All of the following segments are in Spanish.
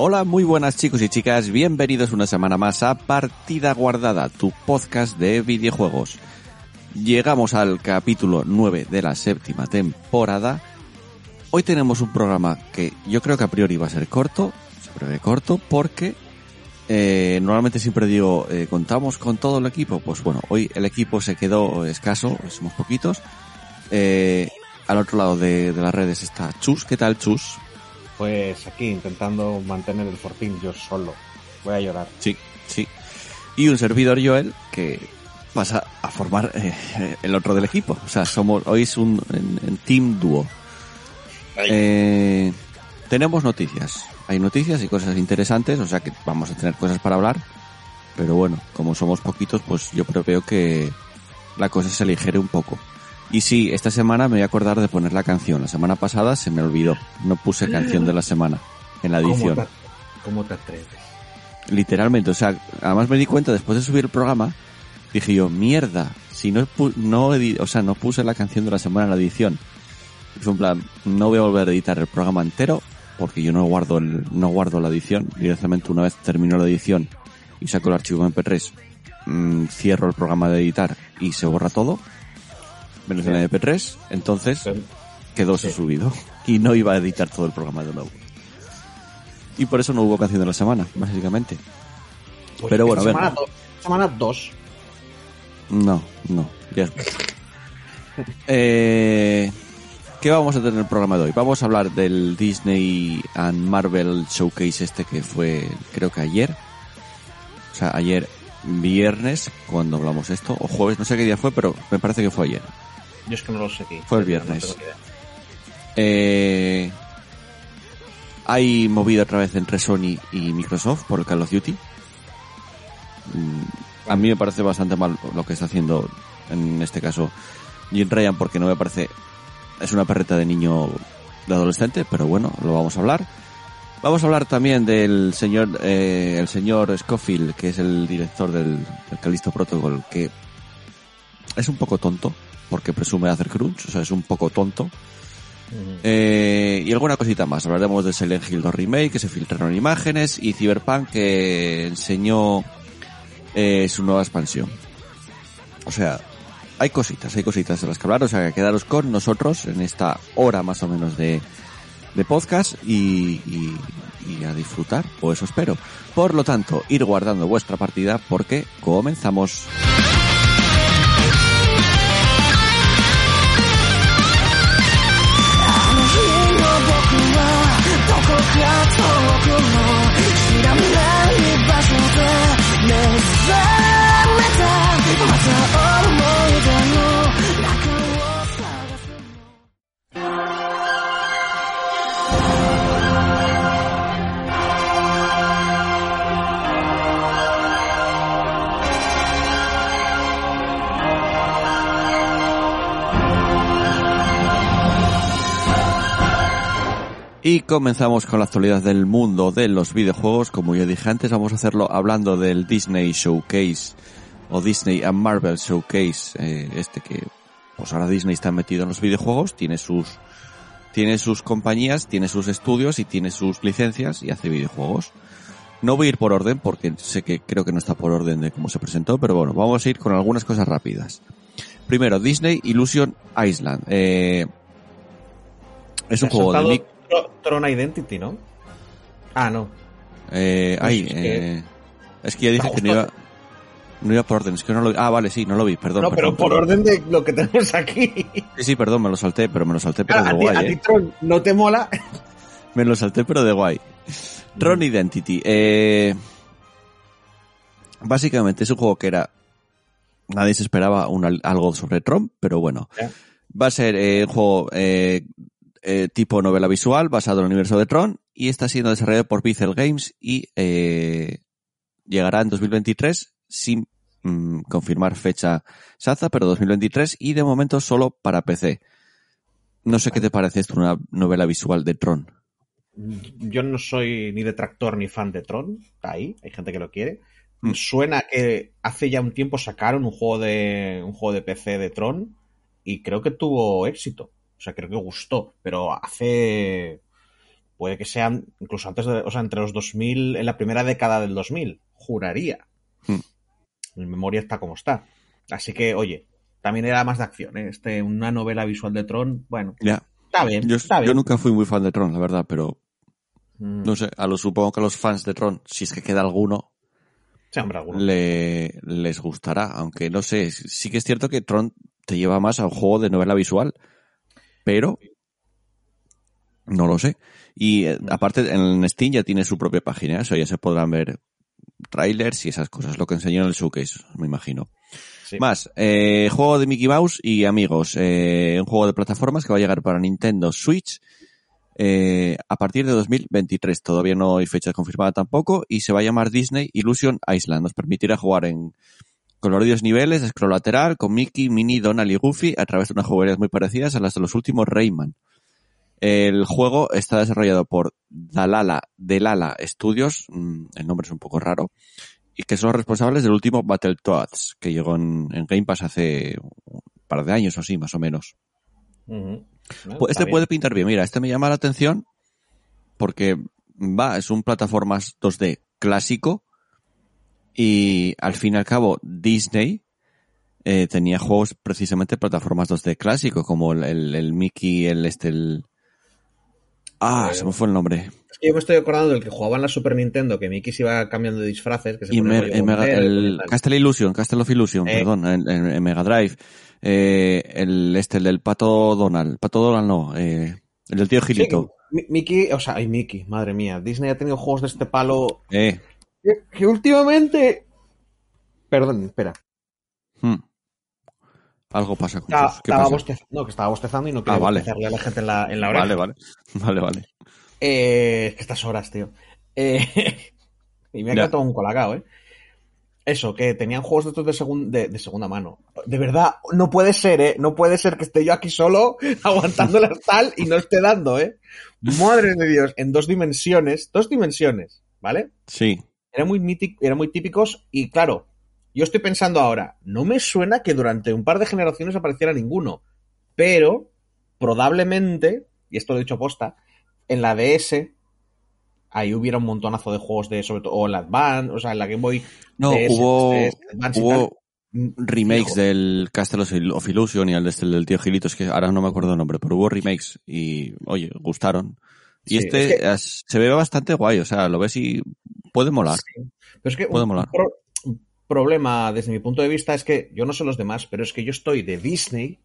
Hola, muy buenas chicos y chicas, bienvenidos una semana más a Partida Guardada, tu podcast de videojuegos. Llegamos al capítulo 9 de la séptima temporada. Hoy tenemos un programa que yo creo que a priori va a ser corto, se prevé corto, porque eh, normalmente siempre digo, eh, ¿contamos con todo el equipo? Pues bueno, hoy el equipo se quedó escaso, somos poquitos. Eh, al otro lado de, de las redes está Chus, ¿qué tal Chus? Pues aquí intentando mantener el fortín yo solo. Voy a llorar. Sí, sí. Y un servidor Joel que pasa a formar eh, el otro del equipo. O sea, somos hoy es un en, en team dúo. Eh, tenemos noticias. Hay noticias y cosas interesantes, o sea que vamos a tener cosas para hablar. Pero bueno, como somos poquitos, pues yo preveo que la cosa se aligere un poco. Y sí, esta semana me voy a acordar de poner la canción. La semana pasada se me olvidó. No puse canción de la semana en la edición. ¿Cómo te, cómo te atreves? Literalmente, o sea, además me di cuenta después de subir el programa, dije yo, mierda, si no, no, o sea, no puse la canción de la semana en la edición. En plan, no voy a volver a editar el programa entero, porque yo no guardo el, no guardo la edición. Directamente una vez termino la edición y saco el archivo MP3, mm, cierro el programa de editar y se borra todo, menos el MP3, entonces Sí. quedó Sí. subido y no iba a editar todo el programa de nuevo. Y por eso no hubo canción de la semana, básicamente. Pues Pero bueno, esta venga. semana, do- semana dos. No, no, ya. eh, ¿Qué vamos a tener en el programa de hoy? Vamos a hablar del Disney and Marvel Showcase este que fue, creo que ayer. O sea, ayer viernes, cuando hablamos esto, o jueves, no sé qué día fue, pero me parece que fue ayer. Yo es que no lo sé qué. Fue el viernes. Eh, hay movida otra vez entre Sony y Microsoft por el Call of Duty. Mm, A mí me parece bastante mal lo que está haciendo en este caso Jim Ryan porque no me parece es una perreta de niño de adolescente, pero bueno, lo vamos a hablar. Vamos a hablar también del señor eh, el señor Scofield, que es el director del, del Callisto Protocol, que es un poco tonto porque presume hacer crunch, o sea, es un poco tonto. Ujú. Eh, y alguna cosita más. Hablaremos de Silent Hill 2 Remake, que se filtraron imágenes, y Cyberpunk, que enseñó eh, su nueva expansión. O sea, hay cositas, hay cositas de las que hablar. O sea, que quedaros con nosotros en esta hora más o menos de, de podcast y, y, y a disfrutar, o eso espero. Por lo tanto, ir guardando vuestra partida porque comenzamos. Y comenzamos con la actualidad del mundo de los videojuegos. Como ya dije antes, vamos a hacerlo hablando del Disney Showcase o Disney and Marvel Showcase, eh, este que pues ahora Disney está metido en los videojuegos, tiene sus tiene sus compañías, tiene sus estudios y tiene sus licencias y hace videojuegos. No voy a ir por orden porque sé que creo que no está por orden de cómo se presentó, pero bueno, vamos a ir con algunas cosas rápidas. Primero, Disney Illusion Island. Eh, es un juego de Tron Identity, ¿no? Ah, no. Eh, ay, es que- eh, es que ya dije que no iba. No iba por orden, es que no lo vi. Ah, vale, sí, no lo vi, perdón. No, perdón, pero por perdón. orden de lo que tenemos aquí. Sí, sí, perdón, me lo salté, pero me lo salté, pero Claro, de a, guay, a eh. Tron, no te mola. Me lo salté, pero de guay. Tron Identity. Eh, básicamente es un juego que era... Nadie se esperaba un- algo sobre Tron, pero bueno. Va a ser eh, un juego eh, tipo novela visual basado en el universo de Tron y está siendo desarrollado por Pixel Games y eh, llegará en 2023 sin mm, confirmar fecha exacta, pero 2023 y de momento solo para PC. No sé qué te parece esto, una novela visual de Tron. Yo no soy ni detractor ni fan de Tron. Está ahí, hay gente que lo quiere. Mm. Suena que hace ya un tiempo sacaron un juego de un juego de PC de Tron y creo que tuvo éxito. O sea, creo que gustó, pero hace puede que sean incluso antes de, o sea, entre los 2000 en la primera década del 2000, juraría. Mm. Mi memoria está como está. Así que, oye, también era más de acción, ¿eh? Este, una novela visual de Tron, bueno, Ya. está bien, Yo, está yo bien. nunca fui muy fan de Tron, la verdad, pero Mm. no sé, a los supongo que a los fans de Tron, si es que queda alguno, Sí, hombre, alguno. le, les gustará. Aunque no sé, sí que es cierto que Tron te lleva más a un juego de novela visual, pero no lo sé. Y eh, aparte en Steam ya tiene su propia página, eso ya se podrán ver trailers y esas cosas, lo que enseñó en el showcase, me imagino. Sí. Más, eh, juego de Mickey Mouse y amigos, eh, un juego de plataformas que va a llegar para Nintendo Switch eh, a partir de 2023. Todavía no hay fecha confirmada tampoco y se va a llamar Disney Illusion Island. Nos permitirá jugar en coloridos niveles, scroll lateral, con Mickey, Minnie, Donald y Goofy a través de unas jugabilidades muy parecidas a las de los últimos Rayman. El juego está desarrollado por Dalala, Delala Studios, mm, el nombre es un poco raro, y que son los responsables del último Battletoads, que llegó en, en Game Pass hace un par de años o así, más o menos. Este bien. puede pintar bien. Mira, este me llama la atención porque va, es un plataformas 2D clásico y al fin y al cabo Disney eh, tenía juegos precisamente plataformas 2D clásico como el, el, el Mickey, el este, el... Ah, se me fue el nombre. Es que yo me estoy acordando del que jugaba en la Super Nintendo, que Mickey se iba cambiando de disfraces. Que se Y rollo en Mega- el. Castle Illusion, Castle of Illusion, Eh. perdón, en, en- en Mega Drive. Eh, el este, el del Pato Donald. Pato Donald no, eh, el del tío Gilito. Mi- Mickey, o sea, ay, Mickey, madre mía. Disney ha tenido juegos de este palo Eh, que, que últimamente. Perdón, espera. hmm. Algo pasa con Estaba, sus- ¿Qué estaba pasa? bostez- no, que estaba bostezando y no quería Ah, vale. bostezarle a la gente en la, en la oreja. Vale, vale. Vale, vale. Eh, es que estas horas, tío. Eh, y me ha quedado un colacao, ¿eh? Eso, que tenían juegos de estos de, segun- de, de segunda mano. De verdad, no puede ser, ¿eh? No puede ser que esté yo aquí solo aguantando la tal y no esté dando, ¿eh? Madre de Dios, en dos dimensiones, dos dimensiones, ¿vale? Sí. Eran muy, eran muy típicos y claro, yo estoy pensando ahora, no me suena que durante un par de generaciones apareciera ninguno, pero probablemente, y esto lo he dicho posta, en la DS ahí hubiera un montonazo de juegos de, sobre todo, o en la Advance, o sea, en la Game Boy. No, DS, hubo, DS, hubo remakes del Castle of Il- of Illusion y el, el del tío Gilito, es que ahora no me acuerdo el nombre, pero hubo remakes y, oye, gustaron. Y Sí, este es que- es- se ve bastante guay, o sea, lo ves y puede molar. Sí. Pero es que Puede un, molar. pro- problema desde mi punto de vista es que yo no sé los demás, pero es que yo estoy de Disney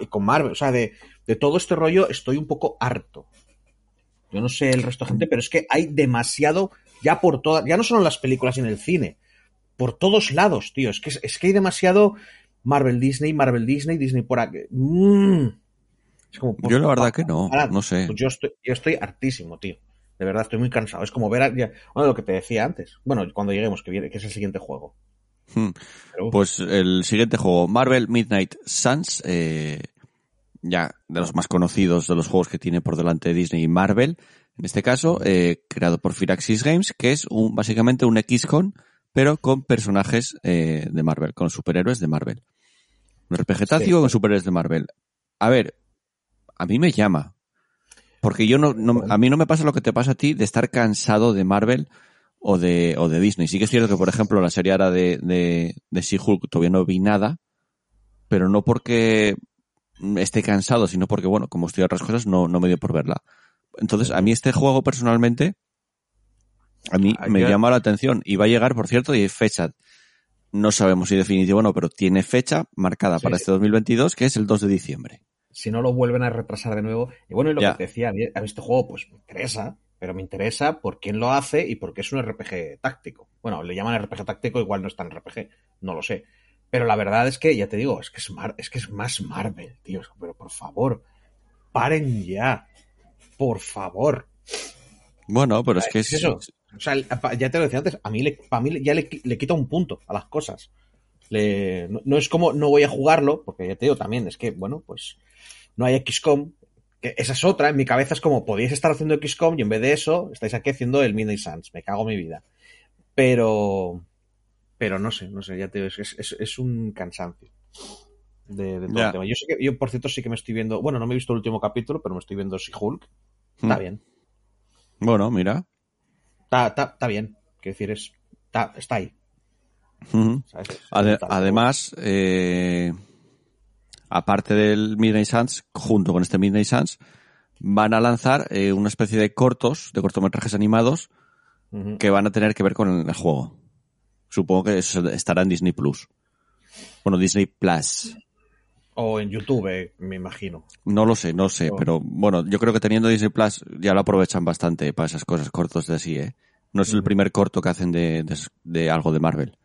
y con Marvel, o sea, de, de todo este rollo estoy un poco harto. Yo no sé el resto de gente, pero es que hay demasiado ya por todas, ya no solo en las películas y en el cine, por todos lados, tío. Es que, es que hay demasiado Marvel Disney, Marvel Disney, Disney por aquí. Mm. Es como, por Yo la verdad que no, no sé. Pues yo estoy, yo estoy hartísimo, tío. De verdad, estoy muy cansado. Es como ver a, ya- bueno, lo que te decía antes. Bueno, cuando lleguemos, que viene, que es el siguiente juego. Hmm. Pero, Pues el siguiente juego, Marvel Midnight Suns, eh, ya de los más conocidos de los juegos que tiene por delante Disney y Marvel, en este caso, eh, creado por Firaxis Games, que es un, básicamente un XCON, pero con personajes eh, de Marvel, con superhéroes de Marvel. Un RPG táctico Sí. con superhéroes de Marvel. A ver, a mí me llama. Porque yo no, no- a mí no me pasa lo que te pasa a ti de estar cansado de Marvel o de, o de Disney. Sí que es cierto que, por ejemplo, la serie ahora de, de, de She-Hulk todavía no vi nada, pero no porque esté cansado, sino porque, bueno, como estoy a otras cosas, no, no me dio por verla. Entonces, a mí este juego personalmente, a mí me llama la atención y va a llegar, por cierto, y hay fecha no sabemos si definitivo o no, pero tiene fecha marcada Sí. para este 2022, que es el 2 de diciembre. Si no lo vuelven a retrasar de nuevo. Y bueno, y lo Ya. que te decía, a mí este juego pues me interesa, pero me interesa por quién lo hace y porque es un RPG táctico. Bueno, le llaman RPG táctico, igual no es tan RPG, no lo sé. Pero la verdad es que, ya te digo, es que es, Mar- es, que es más Marvel, tío. Pero por favor, paren ya. Por favor. Bueno, pero es que Es eso. O sea, ya te lo decía antes, a mí, le, a mí ya le, le quita un punto a las cosas. Le- no, no es como no voy a jugarlo, porque ya te digo también, es que, bueno, pues no hay XCOM, que esa es otra, en mi cabeza es como, podíais estar haciendo XCOM y en vez de eso, estáis aquí haciendo el Midnight Suns, me cago en mi vida. Pero, pero no sé, no sé, ya te digo, es, es, es un cansancio de, de todo el tema. Yo, sé que, yo, por cierto, sí que me estoy viendo, bueno, no me he visto el último capítulo, pero me estoy viendo She-Hulk. Está Mm. bien. Bueno, mira. Está, está, está bien. Quiero decir, es, está, está ahí. Además, eh, aparte del Midnight Suns, junto con este Midnight Suns, van a lanzar eh, una especie de cortos, de cortometrajes animados, que van a tener que ver con el juego. Supongo que eso estará en Disney Plus. Bueno, Disney Plus. O en YouTube, me imagino. No lo sé, no sé, pero bueno, yo creo que teniendo Disney Plus ya lo aprovechan bastante para esas cosas cortos de así, ¿eh? No es el primer corto que hacen de, de, de algo de Marvel.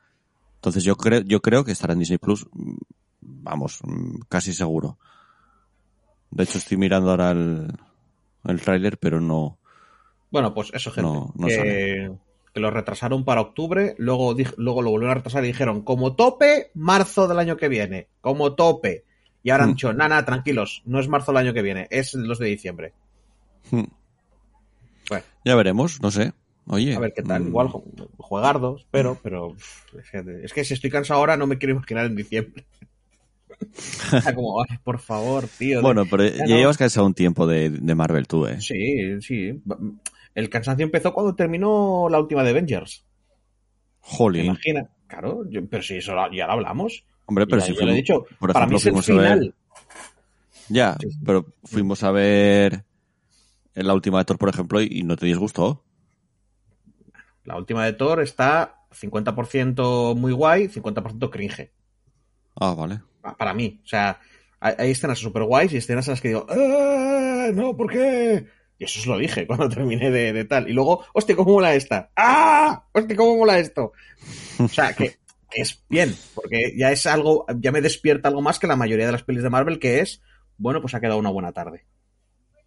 Entonces yo creo, yo creo que estará en Disney Plus, vamos, casi seguro. De hecho estoy mirando ahora el, el tráiler, pero no. Bueno, pues eso, gente. No, no que, lo retrasaron para octubre, luego, luego lo volvieron a retrasar y dijeron, como tope, marzo del año que viene. Como tope. Y ahora han Hmm. dicho, nada, tranquilos, no es marzo del año que viene, es el 2 de diciembre. Mm, Bueno, Ya veremos, no sé. Oye. a ver qué tal. mm, Igual ju- juegardo, espero, pero fíjate, es que si estoy cansado ahora no me quiero imaginar en diciembre. Está como, ay, por favor, tío. Bueno, pero Ya ya no. llevas cansado un tiempo de, de Marvel tú, ¿eh? Sí, sí. El cansancio empezó cuando terminó la última de Avengers. ¿Te Jolín. imaginas? Claro, yo- pero si eso ya lo hablamos. Hombre, pero Ya, si yo lo he fuimos, dicho, por para mí es el fuimos ver- final. Ya, Sí, sí. pero fuimos a ver en la última de Thor, por ejemplo, y, y no te disgustó. La última de Thor está 50% muy guay, 50% cringe. Ah, vale. Pa- Para mí. O sea, hay, hay escenas super guays y escenas en las que digo, "Ah, no, ¿por qué? Y eso os lo dije cuando terminé de, de tal. Y luego, hostia, ¿cómo mola esta? ¡Ah! Hostia, ¿cómo mola esto? O sea, que, que es bien, porque ya es algo, ya me despierta algo más que la mayoría de las pelis de Marvel, que es, bueno, pues ha quedado una buena tarde.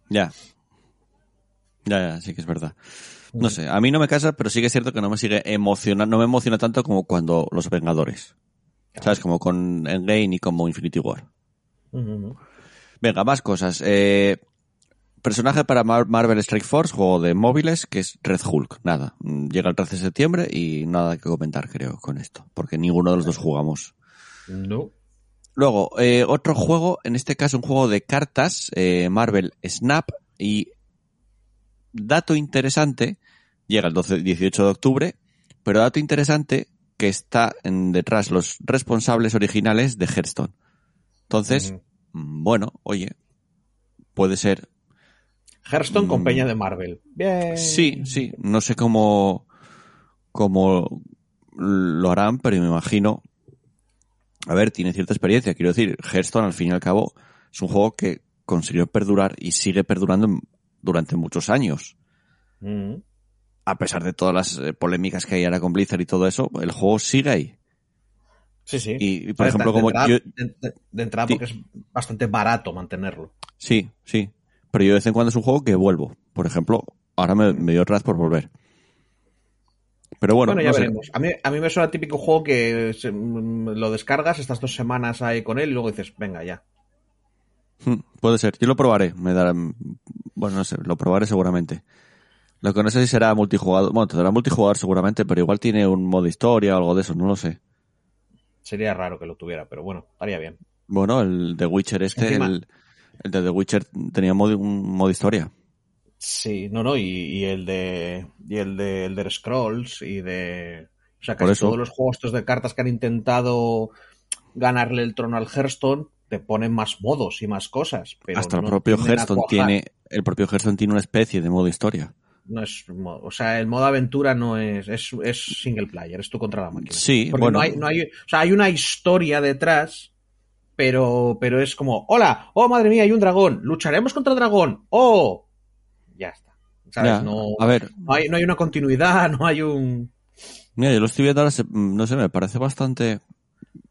Ya. Ya, ya, sí que es verdad. No sé, a mí no me casa, pero sí que es cierto que no me sigue emocionando, no me emociona tanto como cuando Los Vengadores. ¿Sabes? Como con Endgame y como Infinity War. Venga, más cosas. Eh, personaje para Mar- Marvel Strike Force, juego de móviles, que es Red Hulk. Nada, mm, llega el 13 de septiembre y nada que comentar, creo, con esto. Porque ninguno de los dos jugamos. No. Luego, eh, otro juego, en este caso un juego de cartas, eh, Marvel Snap, y dato interesante, llega el 12, 18 de octubre, pero dato interesante que está en, detrás los responsables originales de Hearthstone. Entonces, mm, bueno, oye, puede ser. Hearthstone con Mm. peña de Marvel. Bien. Sí, sí, no sé cómo, cómo lo harán, pero me imagino. A ver, tiene cierta experiencia. Quiero decir, Hearthstone, al fin y al cabo, es un juego que consiguió perdurar y sigue perdurando en- durante muchos años. Ujú. A pesar de todas las eh, polémicas que hay ahora con Blizzard y todo eso, el juego sigue ahí. Sí, sí. Y, y, por De- ejemplo, de como yo, de, entrada Sí. porque es bastante barato mantenerlo. sí, sí, pero yo de vez en cuando es un juego que vuelvo. Por ejemplo, ahora me, me dio raz por volver. Pero bueno, Bueno, ya no sé. veremos. A mí, a mí me suena típico juego que se- mm, lo descargas, estas dos semanas ahí con él y luego dices, venga, ya. Hmm, Puede ser. Yo lo probaré. Me dará, bueno, no sé, lo probaré seguramente. Lo que no sé si será multijugador. Bueno, tendrá multijugador seguramente, pero igual tiene un modo historia o algo de eso, no lo sé. Sería raro que lo tuviera, pero bueno, estaría bien. Bueno, el de Witcher este, Encima- el, el de The Witcher tenía modo- un modo historia. Sí, no, no, y, y el de y el de Elder Scrolls y de o sea, Por casi eso. todos los juegos estos de cartas que han intentado ganarle el trono al Hearthstone te ponen más modos y más cosas, pero Hasta el propio Hearthstone tiene, el propio Hearthstone tiene una especie de modo historia. no es, o sea, el modo aventura no es, es, es single player, es tú contra la máquina. Sí, Porque bueno. no hay, no hay, o sea, hay una historia detrás, pero, pero es como, hola, oh madre mía, hay un dragón, lucharemos contra el dragón, oh, ya está. ¿Sabes? Ya, No, A ver, no hay, no hay una continuidad, no hay un. mira, yo lo estoy viendo ahora, no sé, me parece bastante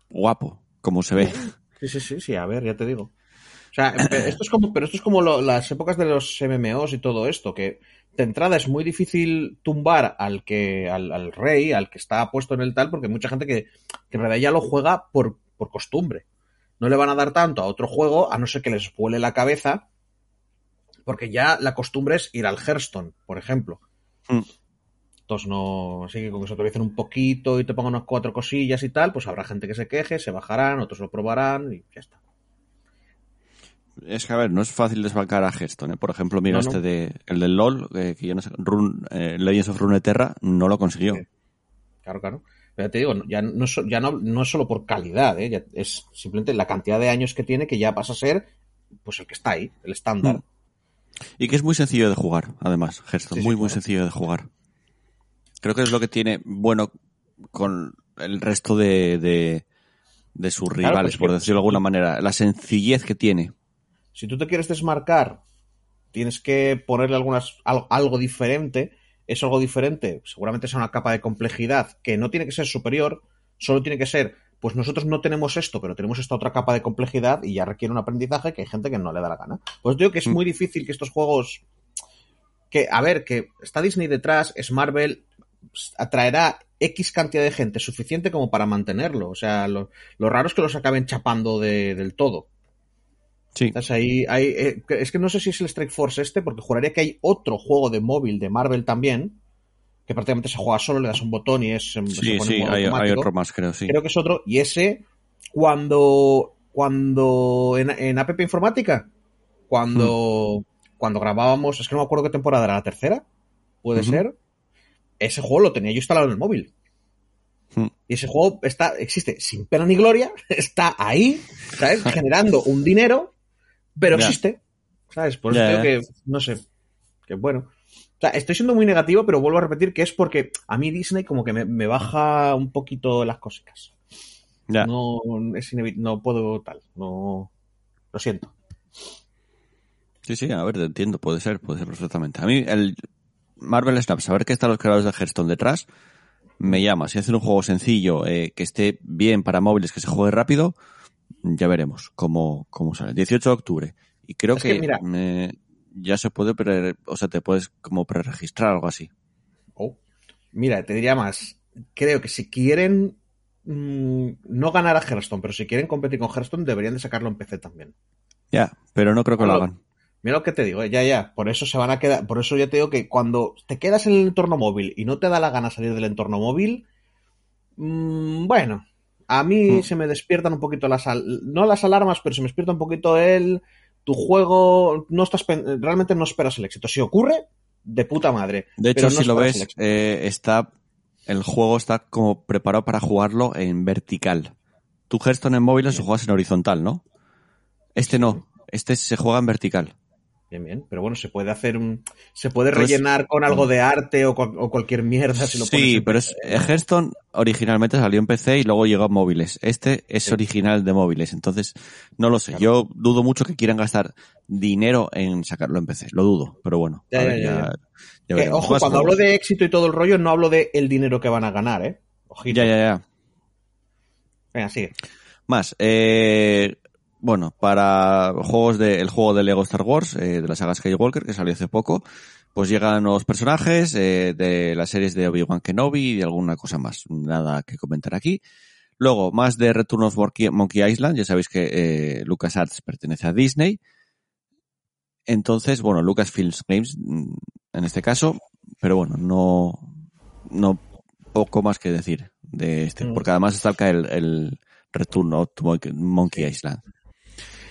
guapo como se ve. Sí, sí, sí, sí, a ver, ya te digo. O sea, esto es como, pero esto es como lo- las épocas de los MMOs y todo esto, que de entrada es muy difícil tumbar al que, al, al rey, al que está puesto en el tal, porque hay mucha gente que, que en realidad ya lo juega por, por costumbre. No le van a dar tanto a otro juego, a no ser que les vuele la cabeza, porque ya la costumbre es ir al Hearthstone, por ejemplo. Mm. Entonces no, así que con que se actualicen un poquito y te pongan unas cuatro cosillas y tal, pues habrá gente que se queje, se bajarán, otros lo probarán y ya está. Es que, a ver, no es fácil desbancar a Hearthstone. ¿eh? Por ejemplo, mira No, no. este de, el del LOL, eh, que yo no sé, Run, eh, Legends of Runeterra, no lo consiguió. Sí. Claro, claro. Pero te digo, ya no, ya no, no es solo por calidad, ¿eh? Ya es simplemente la cantidad de años que tiene que ya pasa a ser pues el que está ahí, el estándar. Mm. Y que es muy sencillo de jugar, además, Hearthstone. Sí, sí, muy, muy claro. sencillo de jugar. Creo que es lo que tiene bueno con el resto de, de, de sus Claro, rivales, pues por decirlo de alguna manera. La sencillez que tiene. Si tú te quieres desmarcar, tienes que ponerle algunas, al- algo diferente. Es algo diferente, seguramente sea una capa de complejidad que no tiene que ser superior, solo tiene que ser, pues nosotros no tenemos esto, pero tenemos esta otra capa de complejidad y ya requiere un aprendizaje que hay gente que no le da la gana. Pues digo que es Mm. muy difícil que estos juegos, que, a ver, que está Disney detrás, es Marvel, atraerá X cantidad de gente suficiente como para mantenerlo. O sea, lo, lo raro es que los acaben chapando de- del todo. Sí. Entonces ahí, eh, es que no sé si es el Strike Force este, porque juraría que hay otro juego de móvil de Marvel también, que prácticamente se juega solo, le das un botón y es se Sí, pone sí, hay, otro más, creo, sí. Creo que es otro, y ese, cuando, cuando en, en APP Informática, cuando, Hmm. cuando grabábamos, es que no me acuerdo qué temporada era, la tercera, puede ser, ese juego lo tenía yo instalado en el móvil. Hmm. Y ese juego está, existe sin pena ni gloria, está ahí, ¿sabes? Generando un dinero, pero existe, ¿sabes? Por eso creo que, no sé, que bueno. O sea, estoy siendo muy negativo, pero vuelvo a repetir que es porque a mí Disney como que me, me baja un poquito las cositas. Ya. No, es no puedo tal, no, lo siento. Sí, sí, a ver, te entiendo, puede ser, puede ser perfectamente. A mí, el Marvel Snap, saber que están los creadores de Hearthstone detrás, me llama. Si hacen un juego sencillo, eh, que esté bien para móviles, que se juegue rápido, ya veremos cómo, cómo sale. 18 de octubre. Y creo Es que, que, mira. me- ya se puede, pre- o sea, te puedes como preregistrar algo así. Oh. Mira, te diría más. Creo que si quieren mm, no ganar a Hearthstone, pero si quieren competir con Hearthstone, deberían de sacarlo en PC también. Ya, pero no creo que lo hagan. Mira lo que te digo, eh, ya, ya. Por eso se van a quedar. Por eso ya te digo que cuando te quedas en el entorno móvil y no te da la gana salir del entorno móvil, mm, bueno, a mí Mm. se me despiertan un poquito las no las alarmas, pero se me despierta un poquito el tu juego, no estás realmente no esperas el éxito. Si ocurre, de puta madre. De hecho, no si lo ves, eh, está, el juego está como preparado para jugarlo en vertical. Tu Hearthstone en móviles lo juegas en horizontal, ¿no? Este no. Este se juega en vertical. Bien, bien. Pero bueno, se puede hacer un. Se puede Entonces- rellenar con algo de arte o, cual- o cualquier mierda si lo Sí, pero es, eh, Hearthstone originalmente salió en PC y luego llegó a móviles. Este es Sí. original de móviles, entonces no lo sé. Claro. Yo dudo mucho que quieran gastar dinero en sacarlo en PC. Lo dudo, pero bueno. Ya, ya, ver, ya, veremos. ojo, cuando hablo de éxito y todo el rollo, no hablo de el dinero que van a ganar, ¿eh? Ojito. Ya, ya, ya. Venga, sigue. Más, eh, bueno, para juegos de, el juego de Lego Star Wars, eh, de la saga Skywalker, que salió hace poco, pues llegan nuevos personajes eh, de las series de Obi-Wan Kenobi y de alguna cosa más. Nada que comentar aquí. Luego, más de Return of Monkey Island. Ya sabéis que eh, LucasArts pertenece a Disney. Entonces, bueno, Lucasfilms Games, mm, en este caso, pero bueno, no, no poco más que decir de este, Mm. porque además está acá el, el Return of Monkey Island.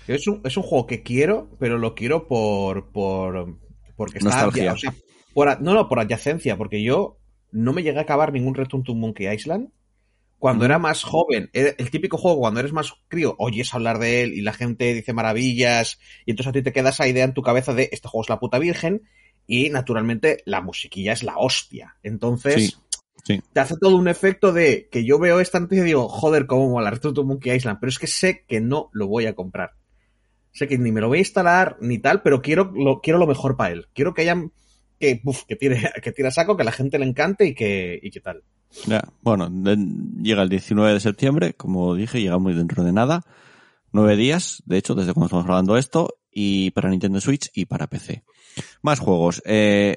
Es un, es un juego que quiero, pero lo quiero por. por porque está. Nostalgia. o sea, por a- no, no, por adyacencia, porque yo no me llegué a acabar ningún Return to Monkey Island. Cuando Ujú. era más joven, el típico juego, cuando eres más crío, oyes hablar de él y la gente dice maravillas, y entonces a ti te queda esa idea en tu cabeza de este juego es la puta virgen. y naturalmente la musiquilla es la hostia. Entonces, Sí, sí. te hace todo un efecto de que yo veo esta noticia y digo, joder, cómo mola Return to Monkey Island, pero es que sé que no lo voy a comprar. Sé que ni me lo voy a instalar ni tal, pero quiero lo, quiero lo mejor para él. Quiero que hayan que, uf, que tire que tire saco, que la gente le encante y que, y que tal. Ya, bueno, llega el 19 de septiembre, como dije, llega muy dentro de nada. Nueve días, de hecho, desde cuando estamos grabando esto, y para Nintendo Switch y para PC. Más juegos. Eh,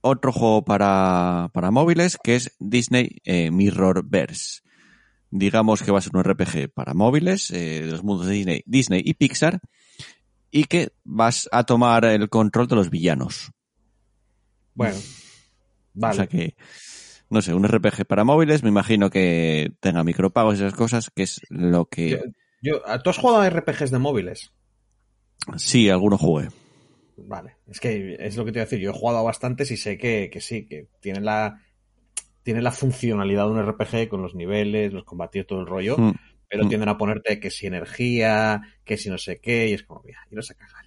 otro juego para, para móviles que es Disney eh, Mirrorverse. Digamos que va a ser un RPG para móviles eh, de los mundos de Disney, Disney y Pixar y que vas a tomar el control de los villanos. Bueno, vale. O sea que, no sé, un RPG para móviles, me imagino que tenga micropagos y esas cosas, que es lo que Yo- yo- ¿Tú has jugado a RPGs de móviles? sí, alguno jugué. Vale, es que es lo que te iba a decir. Yo he jugado a bastantes y sé que, que sí, que tiene la, tiene la funcionalidad de un RPG con los niveles, los combatir, todo el rollo, Mm, pero mm. tienden a ponerte que si energía, que si no sé qué, y es como, mira, iros a cagar.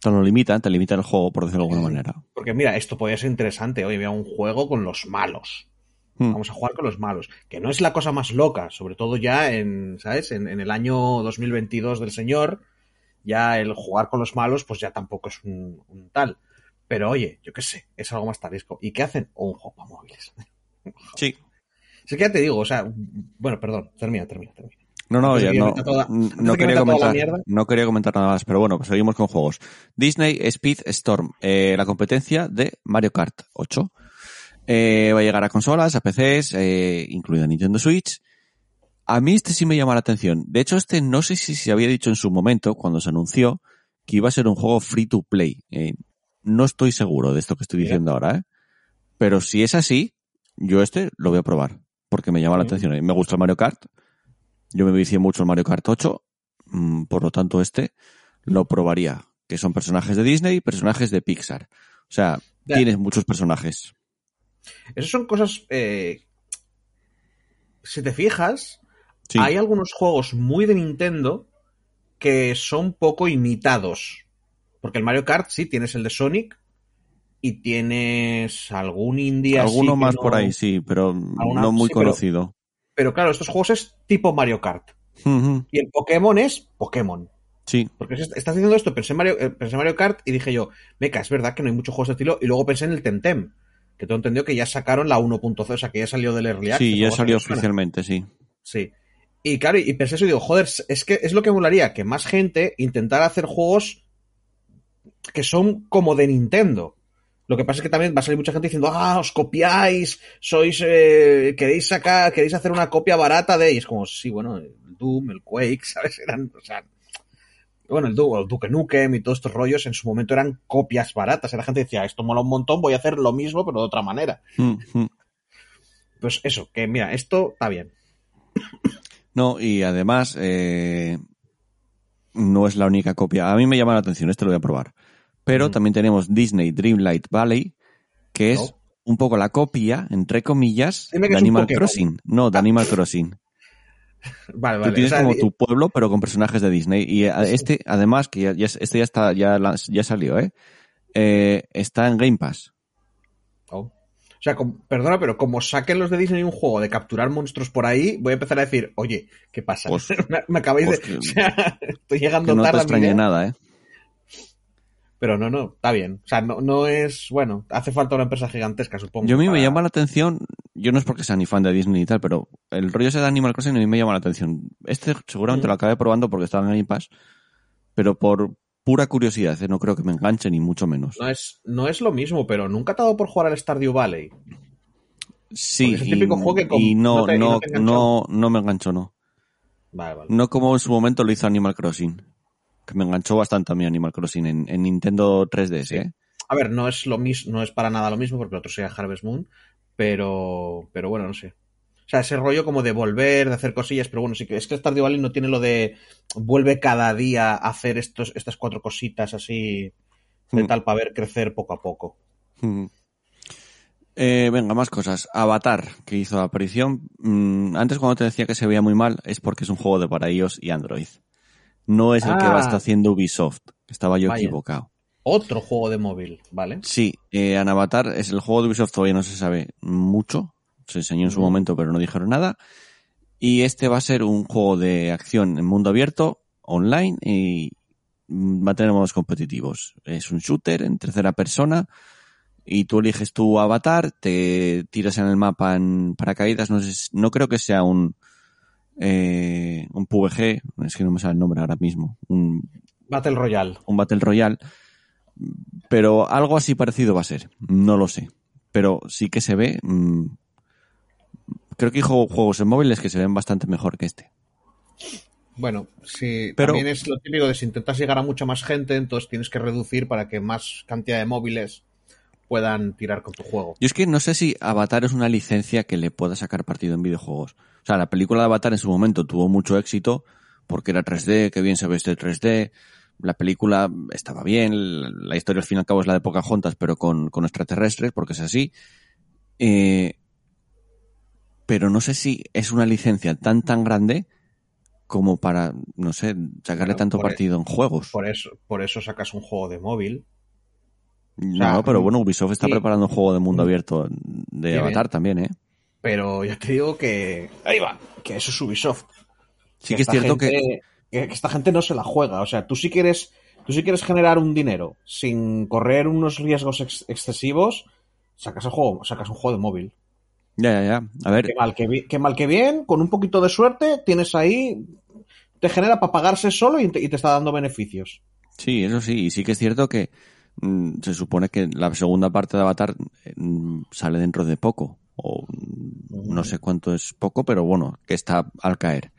Te lo limita, te limita el juego, por decirlo de alguna manera. Porque mira, esto podría ser interesante. Oye, vea un juego con los malos. Mm, Vamos a jugar con los malos. Que no es la cosa más loca, sobre todo ya en, ¿sabes? En, en el año 2022 del señor, ya el jugar con los malos, pues ya tampoco es un, un tal. Pero oye, yo qué sé, es algo más tarisco. ¿Y qué hacen? O un juego para móviles. Sí. Sí que ya te digo, o sea, bueno, perdón, termina, termina, termina. No, no, ya no, toda- no que quería comentar, mierda. no quería comentar nada más, pero bueno, pues seguimos con juegos. Disney Speed Storm, eh, la competencia de Mario Kart 8. Eh, va a llegar a consolas, a PCs, eh, incluida Nintendo Switch. A mí este sí me llama la atención. De hecho, este no sé si se había dicho en su momento, cuando se anunció, que iba a ser un juego free to play. Eh, no estoy seguro de esto que estoy diciendo ahora, ¿eh? Pero si es así, yo este lo voy a probar, porque me llama la atención. Me gusta el Mario Kart. Yo me vicié mucho el Mario Kart 8, mm, por lo tanto este lo probaría, que son personajes de Disney y personajes de Pixar. O sea, Ya. tienes muchos personajes. Esas son cosas. eh, si te fijas, Sí. hay algunos juegos muy de Nintendo que son poco imitados. Porque el Mario Kart sí tienes el de Sonic y tienes algún indie Alguno más no- por ahí, sí, pero Alguna- no muy sí, conocido. Pero claro, estos juegos es tipo Mario Kart. Y el Pokémon es Pokémon. Sí, Porque es- estás diciendo esto, pensé en, Mario, eh, pensé en Mario Kart y dije yo, meca, es verdad que no hay muchos juegos de estilo. Y luego pensé en el Temtem, que tengo entendido que ya sacaron la 1.0, o sea, que ya salió del Early Access. sí, ya salió oficialmente, sí. Sí. Y claro, y pensé eso y digo, joder, es que es lo que molaría, que más gente intentara hacer juegos que son como de Nintendo. Lo que pasa es que también va a salir mucha gente diciendo, ah, os copiáis, sois, eh, queréis sacar, queréis hacer una copia barata de, y es como, sí, bueno, el Doom, el Quake, ¿sabes? Eran, o sea, bueno, el, Du- el Duke Nukem y todos estos rollos en su momento eran copias baratas. La gente decía, esto mola un montón, voy a hacer lo mismo, pero de otra manera. Ujú. Pues eso, que mira, esto está bien. No, y además, eh, no es la única copia. A mí me llama la atención, este lo voy a probar. Pero también tenemos Disney Dreamlight Valley, que es No. un poco la copia, entre comillas, de Animal. Crossing. No, de Animal Crossing. Vale, Tú vale. tienes o sea, como di- tu pueblo, pero con personajes de Disney. Y eh, Sí. este, además, que ya, ya- este ya está, ya, salió, ¿eh? Eh, Está en Game Pass. Oh. O sea, perdona, pero como saquen los de Disney un juego de capturar monstruos por ahí, voy a empezar a decir, oye, ¿qué pasa? Pues- me, me acabáis pues de... que- o sea, estoy llegando Que no te tarde a mi extrañe nada, ¿eh? Pero no, no, está bien. O sea, no, no es... Bueno, hace falta una empresa gigantesca, supongo. Yo a mí me llama la atención, yo no es porque sea ni fan de Disney y tal, pero el rollo ese de Animal Crossing a mí me llama la atención. Este seguramente Mm. lo acabé probando porque estaba en Game Pass, pero por pura curiosidad, ¿eh? no creo que me enganche ni mucho menos. No es, no es lo mismo, pero nunca te ha dado por jugar al Stardew Valley. Sí, es el típico y, juego que con- y no, no te- no, no, no me enganchó, no. Vale, vale. No como en su momento lo hizo Animal Crossing, que me enganchó bastante a mí Animal Crossing en, en Nintendo 3DS, Sí. ¿eh? A ver, no es lo mismo, no es para nada lo mismo, porque el otro sería Harvest Moon, pero, pero bueno, no sé. O sea, ese rollo como de volver, de hacer cosillas, pero bueno, sí que es que Stardew Valley no tiene lo de vuelve cada día a hacer estos, estas cuatro cositas así de Mm. tal para ver crecer poco a poco. Ujú. Eh, venga, más cosas. Avatar, que hizo aparición. Mm, antes cuando te decía que se veía muy mal, es porque es un juego de para iOS y Android. No es el que Ah. va a estar haciendo Ubisoft. Estaba yo Vaya. equivocado. otro juego de móvil, ¿vale? Sí, eh, Anavatar es el juego de Ubisoft, todavía no se sabe mucho. Se enseñó en su momento, pero no dijeron nada. Y este va a ser un juego de acción en mundo abierto, online, y va a tener modos competitivos. Es un shooter en tercera persona, y tú eliges tu avatar, te tiras en el mapa en paracaídas. No sé, no creo que sea un, eh, un PvG, es que no me sale el nombre ahora mismo. Un, Battle Royale. un Battle Royale, pero algo así parecido va a ser, no lo sé, pero sí que se ve, mm, creo que hay juego- juegos en móviles que se ven bastante mejor que este. Bueno, sí, Pero- también es lo típico de si intentas llegar a mucha más gente, entonces tienes que reducir para que más cantidad de móviles puedan tirar con tu juego. Yo es que no sé si Avatar es una licencia que le pueda sacar partido en videojuegos. O sea, la película de Avatar en su momento tuvo mucho éxito porque era 3D, que bien se ve este 3D. La película estaba bien, la historia al fin y al cabo es la de Pocahontas, pero con, con extraterrestres, porque es así. Eh, pero no sé si es una licencia tan tan grande como para, no sé, sacarle tanto e- partido en juegos. Por eso, por eso sacas un juego de móvil. No, pero bueno, Ubisoft está sí. preparando un juego de mundo abierto de Bien, Avatar también, ¿eh? Pero ya te digo que. Ahí va, que eso es Ubisoft. Sí que es cierto que... gente- que esta gente no se la juega. O sea, tú si quieres, tú si quieres generar un dinero sin correr unos riesgos ex- excesivos, sacas el juego, sacas un juego de móvil. Ya, ya, ya. A ver, Qué mal que, bi- qué mal que bien, con un poquito de suerte, tienes ahí, te genera para pagarse solo y te, y te está dando beneficios. sí, eso sí. Y sí que es cierto que mm, se supone que la segunda parte de Avatar mm, sale dentro de poco. O mm, no sé cuánto es poco, pero bueno, que está al caer.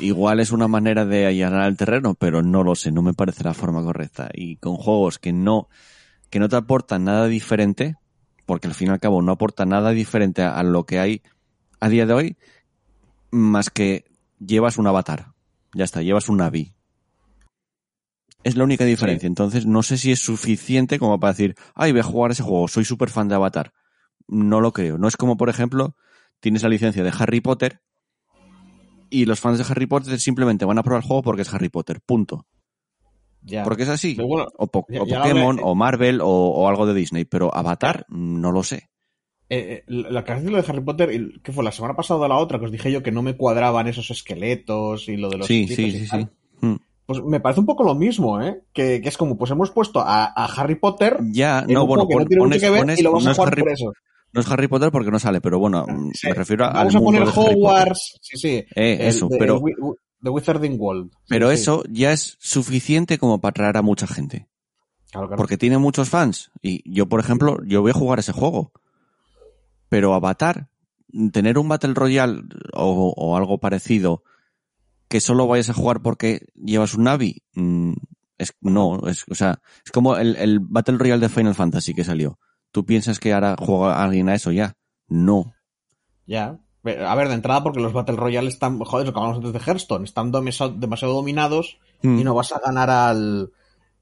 Igual es una manera de allanar el terreno, pero no lo sé, no me parece la forma correcta. Y con juegos que no, que no te aportan nada diferente, porque al fin y al cabo no aporta nada diferente a, a lo que hay a día de hoy, más que llevas un avatar. Ya está, llevas un Navi. Es la única diferencia. Entonces, no sé si es suficiente como para decir, ay, voy a jugar ese juego, soy súper fan de Avatar. No lo creo. No es como, por ejemplo, tienes la licencia de Harry Potter y los fans de Harry Potter simplemente van a probar el juego porque es Harry Potter. Punto. Ya. Porque es así. Bueno, o, po- ya- o Pokémon, o Marvel, o, o algo de Disney. Pero Avatar, no lo sé. eh, eh, la canción de Harry Potter, ¿qué fue? La semana pasada o la otra, que os dije yo que no me cuadraban esos esqueletos y lo de los Sí, sí, sí. Mm. Pues me parece un poco lo mismo, ¿eh? Que, que es como, pues hemos puesto a, a Harry Potter Ya, en no, un bueno, que no pones, que ver pones- y lo no a jugar Harry, por eso. no es Harry Potter porque no sale, pero bueno, mm, Sí. me refiero a- al Vamos a poner de Harry Potter. Hogwarts, sí, sí. Eh, el eso, de- pero- el The Wizarding World. Sí, Pero sí. eso ya es suficiente como para atraer a mucha gente. Claro, claro. Porque tiene muchos fans. Y yo, por ejemplo, yo voy a jugar ese juego. Pero Avatar, tener un Battle Royale o, o algo parecido que solo vayas a jugar porque llevas un Navi, mm, es, no, es, o sea, es como el, el Battle Royale de Final Fantasy que salió. ¿Tú piensas que ahora juega alguien a eso ya? No. Ya. A ver, de entrada, porque los Battle Royale están, joder, lo que hablamos antes de Hearthstone, están demasiado, demasiado dominados Mm. y no vas a ganar al.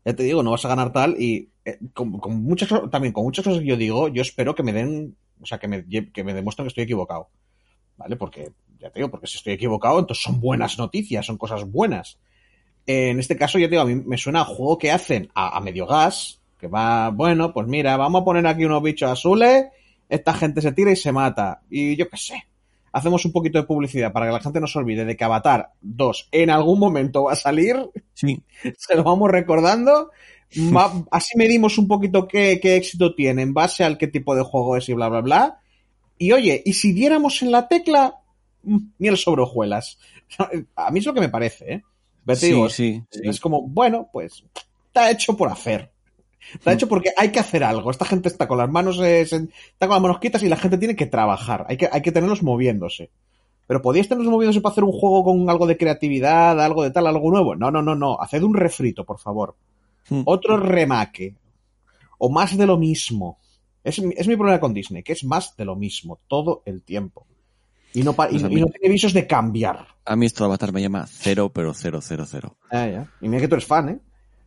Ya te digo, no vas a ganar tal. Y eh, con, con muchas, también con muchas cosas que yo digo, yo espero que me den, o sea, que me, que me demuestren que estoy equivocado. ¿Vale? Porque, ya te digo, porque si estoy equivocado, entonces son buenas noticias, son cosas buenas. Eh, en este caso, ya te digo, a mí me suena a juego que hacen a, a medio gas, que va, bueno, pues mira, vamos a poner aquí unos bichos azules, esta gente se tira y se mata. Y yo qué sé. Hacemos un poquito de publicidad para que la gente no se olvide de que Avatar 2 en algún momento va a salir Sí. se lo vamos recordando. Va- así medimos un poquito qué, qué éxito tiene en base al qué tipo de juego es y bla, bla, bla. Y oye, y si diéramos en la tecla, miel sobre hojuelas. A mí es lo que me parece, ¿eh? Pero Sí, digo, sí, sí. Es como, bueno, pues está hecho por hacer. Está hecho porque hay que hacer algo. Esta gente está con las manos, eh, se- está con las manos quietas y la gente tiene que trabajar. Hay que, hay que tenerlos moviéndose. Pero podíais tenerlos moviéndose para hacer un juego con algo de creatividad, algo de tal, algo nuevo. No, no, no, no. Haced un refrito, por favor. Hmm. Otro remake. O más de lo mismo. Es, es mi problema con Disney, que es más de lo mismo, todo el tiempo. Y no, y, Pues y no tiene visos de cambiar. A mí esto de Avatar me llama cero, pero cero, cero, cero. Ah, ya. Y mira que tú eres fan, ¿eh?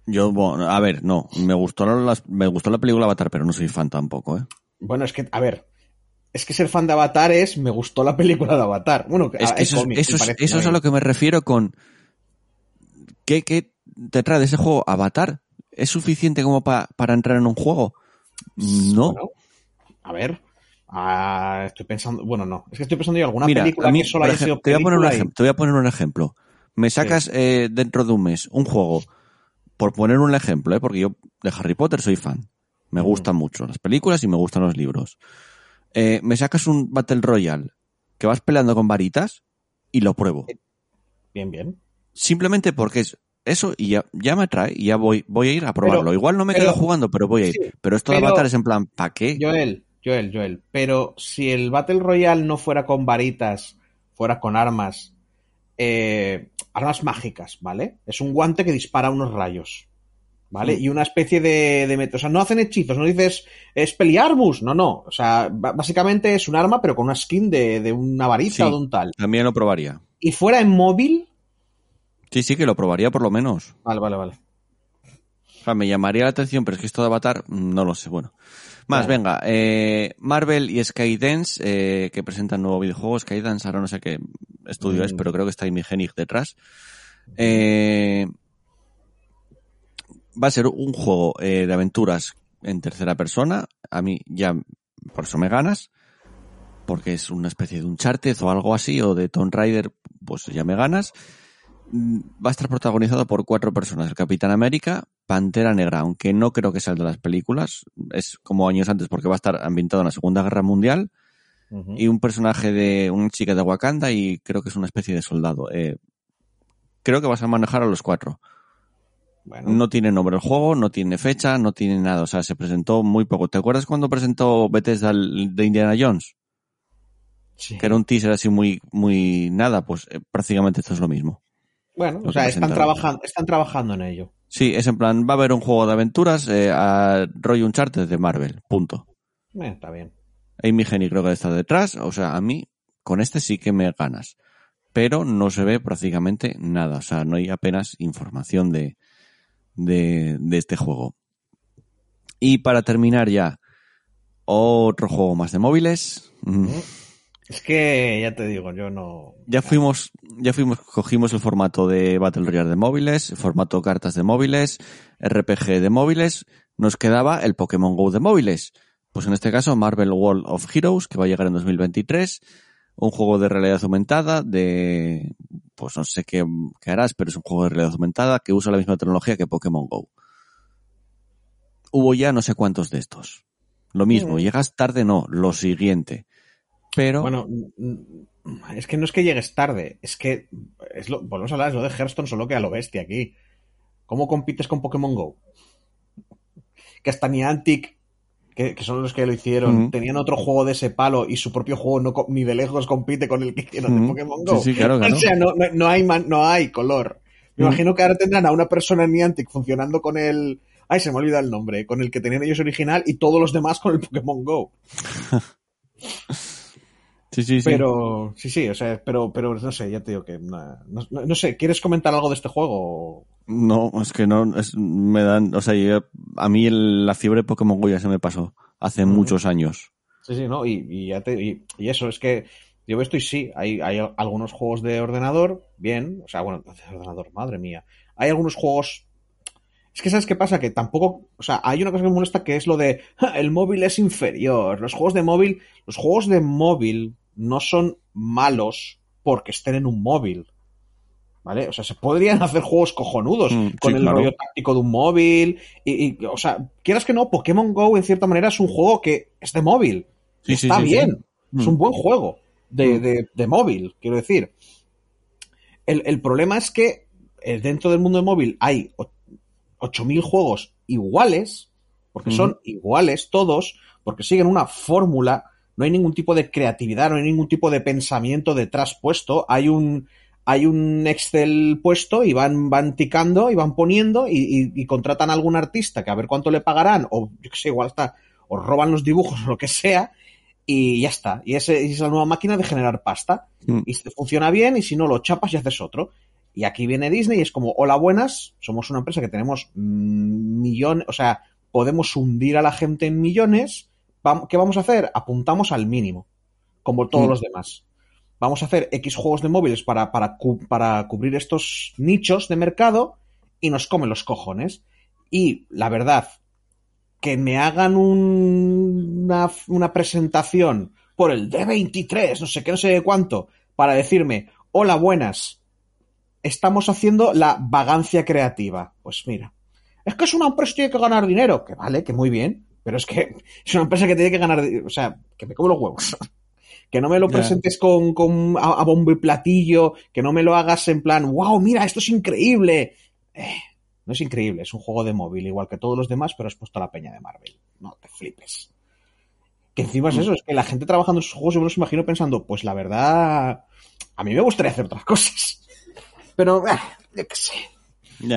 Yo, bueno, a ver, no, me gustó la, me gustó la película Avatar, pero no soy fan tampoco, ¿eh? Bueno, es que, a ver, es que ser fan de Avatar es, me gustó la película de Avatar. Bueno, Es que hay eso, eso, es, eso es a lo que me refiero con... ¿Qué, qué te trae de ese juego Avatar? ¿Es suficiente como pa- para entrar en un juego? No. Bueno, a ver. Ah, estoy pensando. Bueno, no. Es que estoy pensando yo alguna Mira, película a mí, que solo haya ejemplo, sido te, voy a poner un película y- ejem- te voy a poner un ejemplo. Me sacas eh, dentro de un mes un juego, por poner un ejemplo, ¿eh? porque yo de Harry Potter soy fan. Me gustan mucho las películas y me gustan los libros. Eh, me sacas un Battle Royale que vas peleando con varitas y lo pruebo. Bien, bien. Simplemente porque es eso y ya, ya me atrae y ya voy, voy a ir a probarlo. Pero- Igual no me pero- quedo jugando, pero voy a ir. sí, pero esto de Avatar es en plan, ¿para qué? Joel, Joel, Joel. Pero si el Battle Royale no fuera con varitas, fuera con armas, eh, armas mágicas, ¿vale? Es un guante que dispara unos rayos, ¿vale? Y una especie de, de O sea, no hacen hechizos, no dices, es peliarmus, no, no. O sea, básicamente es un arma, pero con una skin de, de una varita Sí. o de un tal. También lo probaría. Y fuera en móvil. Sí, sí, que lo probaría por lo menos. Vale, vale, vale. O sea, me llamaría la atención, pero es que esto de Avatar, mm, no lo sé. Bueno. Más, Claro. venga. eh, Marvel y Skydance, eh, que presentan nuevo videojuego. Skydance, ahora no sé qué estudio es, Mm. pero creo que está Imigenic detrás. Eh, va a ser un juego eh, de aventuras en tercera persona. A mí ya, por eso me ganas. Porque es una especie de Uncharted o algo así, o de Tomb Raider, pues ya me ganas. Mm, Va a estar protagonizado por cuatro personas. El Capitán América, Pantera Negra, aunque no creo que el de las películas. Es como años antes porque va a estar ambientado en la Segunda Guerra Mundial. Y un personaje de una chica de Wakanda y creo que es una especie de soldado. Eh, creo que vas a manejar a los cuatro. Bueno, No tiene nombre el juego, no tiene fecha, no tiene nada. O sea, se presentó muy poco. ¿Te acuerdas cuando presentó Bethesda de Indiana Jones? sí. Que era un teaser así muy, muy nada. Pues eh, prácticamente esto es lo mismo. Bueno, o sea, están trabajando, están trabajando en ello. Sí, es en plan, va a haber un juego de aventuras eh, a rollo Uncharted de Marvel. Punto. Eh, está bien. Amy Hennig creo que está detrás. O sea, a mí con este sí que me ganas. Pero no se ve prácticamente nada. O sea, no hay apenas información de, de, de este juego. Y para terminar ya, otro juego más de móviles. Mm, Es que, ya te digo, yo no... Ya fuimos, ya fuimos, cogimos el formato de Battle Royale de móviles, formato cartas de móviles, RPG de móviles, nos quedaba el Pokémon Go de móviles. Pues en este caso Marvel World of Heroes, que va a llegar en 2023, un juego de realidad aumentada, de, pues no sé qué, qué harás, pero es un juego de realidad aumentada que usa la misma tecnología que Pokémon Go. Hubo ya no sé cuántos de estos. Lo mismo, llegas tarde, no, lo siguiente. Pero, Bueno, es que no es que llegues tarde, es que es lo, volvemos a hablar, es lo de Hearthstone solo que a lo bestia aquí. ¿Cómo compites con Pokémon Go? Que hasta Niantic, que, que son los que lo hicieron, tenían otro juego de ese palo y su propio juego no ni de lejos compite con el que hicieron de. Pokémon Go. Sí, sí, claro, claro. O sea, no, no- no hay man- no hay color. Me imagino que ahora tendrán a una persona en Niantic funcionando con el. Ay, se me olvida el nombre. Con el que tenían ellos original y todos los demás con el Pokémon Go. sí, sí, sí. Pero, sí, sí, o sea, pero, pero no sé, ya te digo que. No, no- no sé, ¿quieres comentar algo de este juego? No, es que no, es- me dan, o sea, yo- a mí el- la fiebre Pokémon Go ya se me pasó hace muchos años. Sí, sí, ¿no? Y, y ya te, y, y eso, es que yo esto y sí, hay, hay algunos juegos de ordenador, bien, o sea, bueno, de ordenador, madre mía. Hay algunos juegos. Es que, ¿sabes qué pasa? Que tampoco. O sea, hay una cosa que me molesta que es lo de. "Ja, El móvil es inferior. Los juegos de móvil. Los juegos de móvil no son malos porque estén en un móvil. ¿Vale? O sea, se podrían hacer juegos cojonudos Mm, con sí, el claro. rollo táctico de un móvil. Y, y, o sea, quieras que no, Pokémon Go en cierta manera es un juego que es de móvil. Sí, Está sí, bien. Es Mm. un buen juego de, Mm. de- de móvil, quiero decir. El, el problema es que eh, dentro del mundo de móvil hay o- 8.000 juegos iguales, porque son iguales todos, porque siguen una fórmula, no hay ningún tipo de creatividad, no hay ningún tipo de pensamiento detrás puesto, hay un, hay un Excel puesto y van, van ticando y van poniendo y, y- y contratan a algún artista que a ver cuánto le pagarán, o yo que sé, igual hasta, o roban los dibujos o lo que sea, y ya está. Y esa es la nueva máquina de generar pasta. Mm. Y funciona bien, y si no, lo chapas y haces otro. Y aquí viene Disney y es como, hola, buenas, somos una empresa que tenemos mm, millones, o sea, podemos hundir a la gente en millones. ¿Qué vamos a hacer? Apuntamos al mínimo, como todos Mm. los demás. Vamos a hacer X juegos de móviles para, para, para cubrir estos nichos de mercado y nos comen los cojones. Y la verdad, que me hagan un- una, una presentación por el D23, no sé qué, no sé cuánto, para decirme, hola, buenas, estamos haciendo la vagancia creativa. Pues mira, es que es una empresa que tiene que ganar dinero, que vale, que muy bien, pero es que es una empresa que tiene que ganar, o sea, que me como los huevos. Que no me lo presentes con, con a, a bombo y platillo, que no me lo hagas en plan, wow, mira, esto es increíble. Eh, no es increíble, es un juego de móvil, igual que todos los demás, pero has puesto a la peña de Marvel. No te flipes. Que encima es eso, es que la gente trabajando en sus juegos, yo me los imagino pensando, pues la verdad, a mí me gustaría hacer otras cosas. Pero, eh, yo qué sé.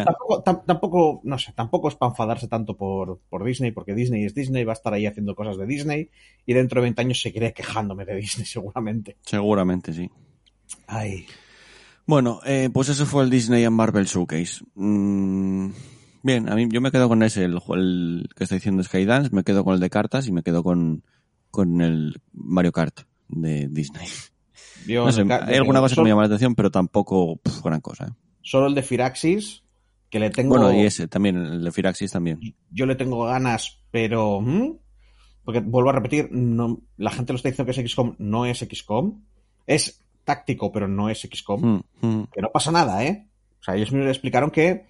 Tampoco, tam- tampoco, no sé, tampoco es para enfadarse tanto por, por Disney, porque Disney es Disney, va a estar ahí haciendo cosas de Disney, y dentro de 20 años seguiré quejándome de Disney, seguramente. Seguramente sí. Ay. Bueno, eh, pues eso fue el Disney and Marvel Showcase. Mm, bien, a mí yo me quedo con ese, el, el que está diciendo Skydance, me quedo con el de cartas y me quedo con, con el Mario Kart de Disney. No sé, hay alguna cosa que solo, me llama la atención, pero tampoco gran cosa. ¿eh? solo el de Firaxis, que le tengo. Bueno, y ese también, el de Firaxis también. yo le tengo ganas, pero. ¿hmm? Porque vuelvo a repetir, no, la gente lo está diciendo que es XCOM, no es XCOM. Es táctico, pero no es XCOM. Mm, mm. Que no pasa nada, ¿eh? O sea, ellos me explicaron que.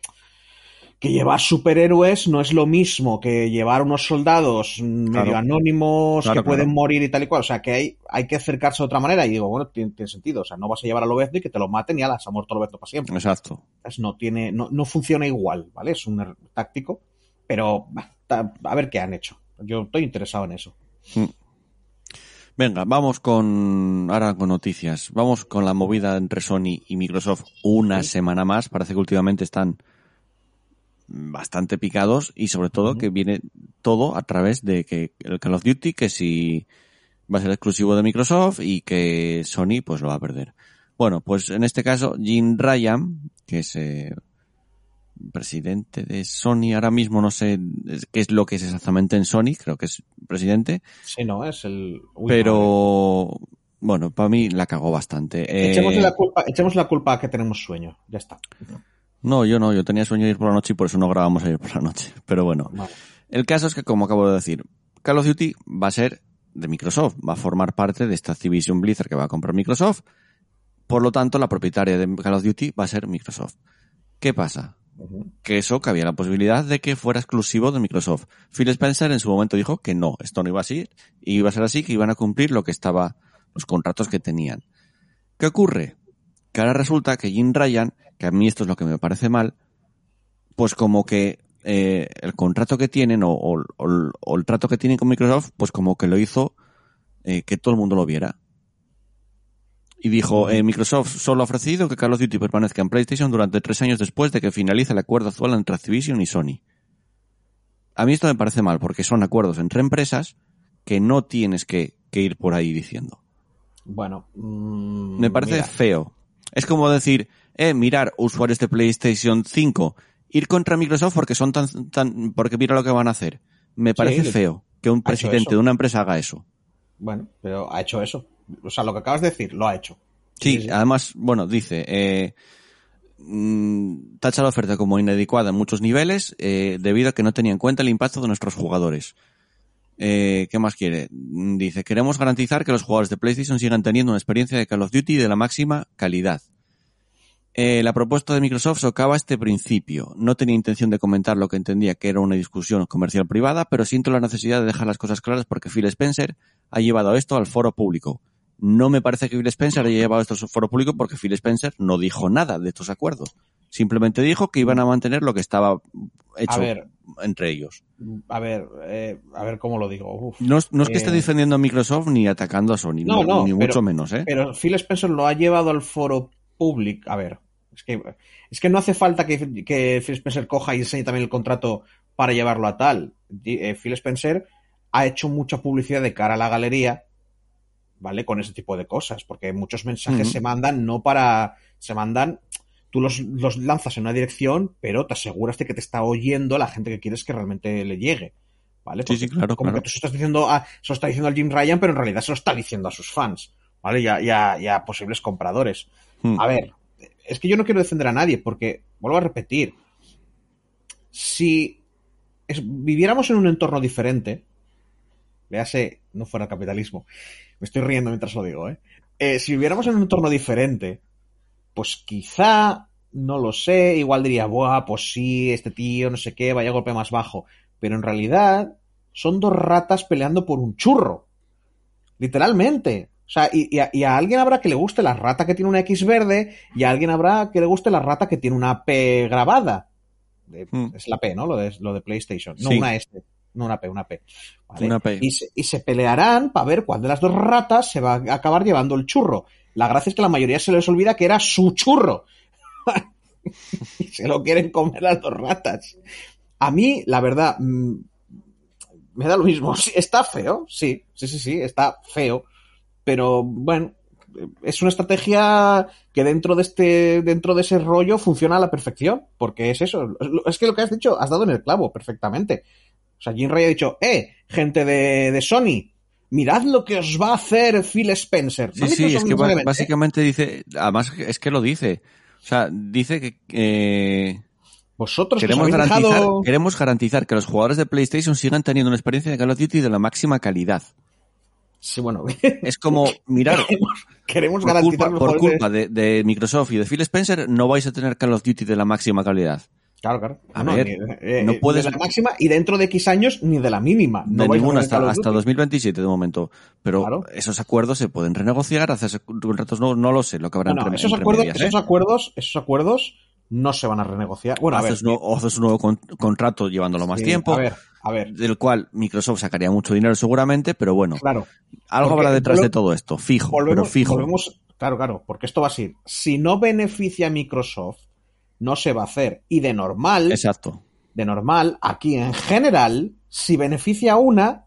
Que llevar superhéroes no es lo mismo que llevar unos soldados medio anónimos Claro, que pueden morir y tal y cual. O sea, que hay, hay que acercarse de otra manera. Y digo, bueno, tiene, tiene sentido. O sea, no vas a llevar a Lobezno y que te lo maten y ala, se ha muerto Lobezno para siempre. Exacto. no tiene, no, no funciona igual, ¿vale? Es un er- táctico, pero a ver qué han hecho. Yo estoy interesado en eso. Venga, vamos con ahora con noticias. Vamos con la movida entre Sony y Microsoft una semana más. Parece que últimamente están bastante picados y sobre todo que viene todo a través de que el Call of Duty que si va a ser exclusivo de Microsoft y que Sony pues lo va a perder. Bueno, pues en este caso Jim Ryan, que es eh, presidente de Sony, ahora mismo no sé qué es lo que es exactamente en Sony, creo que es presidente, Sí, no, es el... Uy, madre. pero bueno, para mí la cagó bastante. Eh, Echemos la culpa, echemos la culpa a que tenemos sueño. Ya está. No, yo no, yo tenía sueño de ir por la noche y por eso no grabamos ayer por la noche. Pero bueno, Vale. el caso es que, como acabo de decir, Call of Duty va a ser de Microsoft, va a formar parte de esta Activision Blizzard que va a comprar Microsoft. Por lo tanto, la propietaria de Call of Duty va a ser Microsoft. ¿Qué pasa? Que eso, que había la posibilidad de que fuera exclusivo de Microsoft. Phil Spencer en su momento dijo que no, esto no iba así, y iba a ser así, que iban a cumplir lo que estaba, los contratos que tenían. ¿Qué ocurre? Que ahora resulta que Jim Ryan, que a mí esto es lo que me parece mal, pues como que eh, el contrato que tienen o, o- o- o el trato que tienen con Microsoft, pues como que lo hizo eh, que todo el mundo lo viera. Y dijo, eh, Microsoft solo ha ofrecido que Call of Duty permanezca en PlayStation durante tres años después de que finalice el acuerdo actual entre Activision y Sony. A mí esto me parece mal, porque son acuerdos entre empresas que no tienes que, que ir por ahí diciendo. Bueno, mm, Me parece mira, feo. Es como decir, eh, mirar usuarios de PlayStation 5, ir contra Microsoft porque son tan, tan, porque mira lo que van a hacer. Me parece feo que un presidente de una empresa haga eso. bueno, pero ha hecho eso. O sea, lo que acabas de decir, lo ha hecho. Sí, Sí, sí. además, bueno, dice, eh, mm, tacha la oferta como inadecuada en muchos niveles eh, debido a que no tenía en cuenta el impacto de nuestros jugadores. Eh, ¿Qué más quiere? Mm, Dice, queremos garantizar que los jugadores de PlayStation sigan teniendo una experiencia de Call of Duty de la máxima calidad. Eh, la propuesta de Microsoft socava este principio. No tenía intención de comentar lo que entendía que era una discusión comercial privada, pero siento la necesidad de dejar las cosas claras porque Phil Spencer ha llevado esto al foro público. No me parece que Phil Spencer haya llevado esto al foro público porque Phil Spencer no dijo nada de estos acuerdos. Simplemente dijo que iban a mantener lo que estaba hecho A ver, entre ellos. a ver, eh, a ver cómo lo digo. Uf. No, es- no es que Eh, esté defendiendo a Microsoft ni atacando a Sony, No, ni, no, ni pero- mucho menos, ¿eh? Pero Phil Spencer lo ha llevado al foro público. A ver, es que, es que no hace falta que, que Phil Spencer coja y enseñe también el contrato para llevarlo a tal. Eh, Phil Spencer ha hecho mucha publicidad de cara a la galería, ¿vale? Con ese tipo de cosas, porque muchos mensajes se mandan no para. Se mandan. Tú los, los lanzas en una dirección, pero te aseguras de que te está oyendo la gente que quieres que realmente le llegue. ¿Vale? Sí, sí, claro, Como claro. que tú estás diciendo a, se lo está diciendo al Jim Ryan, pero en realidad se lo está diciendo a sus fans. ¿Vale? Y a, y a- y a posibles compradores. Hmm. A ver, es que yo no quiero defender a nadie, porque, vuelvo a repetir, si es- viviéramos en un entorno diferente, véase, no fuera el capitalismo, me estoy riendo mientras lo digo, ¿eh? Eh, si viviéramos en un entorno diferente, pues quizá, no lo sé, igual diría, buah, pues sí, este tío, no sé qué, vaya golpe más bajo. Pero en realidad son dos ratas peleando por un churro. Literalmente. O sea, y, y a, y a alguien habrá que le guste la rata que tiene una X verde y a alguien habrá que le guste la rata que tiene una P grabada. De- Hmm. Es la P, ¿no? Lo de, lo de PlayStation. No Sí. una S. No una P, una P. ¿vale? Una P. Y, se, y se pelearán para ver cuál de las dos ratas se va a acabar llevando el churro. La gracia es que la mayoría se les olvida que era su churro. y se lo quieren comer las dos ratas. A mí, la verdad, mm, me da lo mismo. Está feo, sí, sí, sí, sí, está feo. Pero bueno, es una estrategia que dentro de este, dentro de ese rollo funciona a la perfección. Porque es eso. Es que lo que has dicho, has dado en el clavo perfectamente. O sea, Jim Ray ha dicho, eh, gente de, de Sony, mirad lo que os va a hacer Phil Spencer. Sí, sí, es que ¿eh? básicamente dice, además es que lo dice. O sea, dice que eh, Vosotros que os queremos, garantizar, dejado... queremos garantizar que los jugadores de PlayStation sigan teniendo una experiencia de Call of Duty de la máxima calidad. Sí, bueno, Es como, mirar, queremos por garantizar culpa, los por culpa de, de Microsoft y de Phil Spencer, no vais a tener Call of Duty de la máxima calidad. Claro, claro. A No, ver, eh, no eh, puedes- De la máxima y dentro de X años ni de la mínima. No de ninguna hasta, hasta Duty. 2027 de momento. Pero Claro. esos acuerdos se pueden renegociar, hacerse contratos nuevos, no lo sé, lo que habrá No, entre, esos, entre acuerdos, medias, ¿eh? esos acuerdos, esos acuerdos no se van a renegociar. Bueno, a ver, haces, un nuevo, haces un nuevo con- contrato llevándolo más sí, tiempo, A ver, a ver, del cual Microsoft sacaría mucho dinero seguramente, pero bueno, claro. algo habrá detrás de todo esto, fijo, pero fijo. volvemos, claro, claro, porque esto va a ser, si no beneficia a Microsoft, no se va a hacer. Y de normal, Exacto. de normal, aquí en general, si beneficia a una,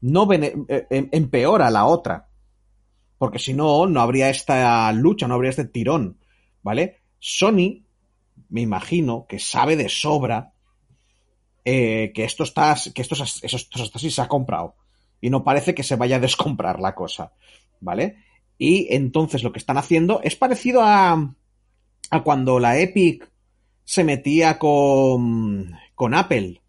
no bene- eh, em- empeora la otra. Porque si no, no habría esta lucha, no habría este tirón, ¿vale? Sony, me imagino, que sabe de sobra eh, que esto está, que esto, esto está así se ha comprado. Y no parece que se vaya a descomprar la cosa, ¿vale? Y entonces lo que están haciendo es parecido a, a cuando la Epic se metía con, con Apple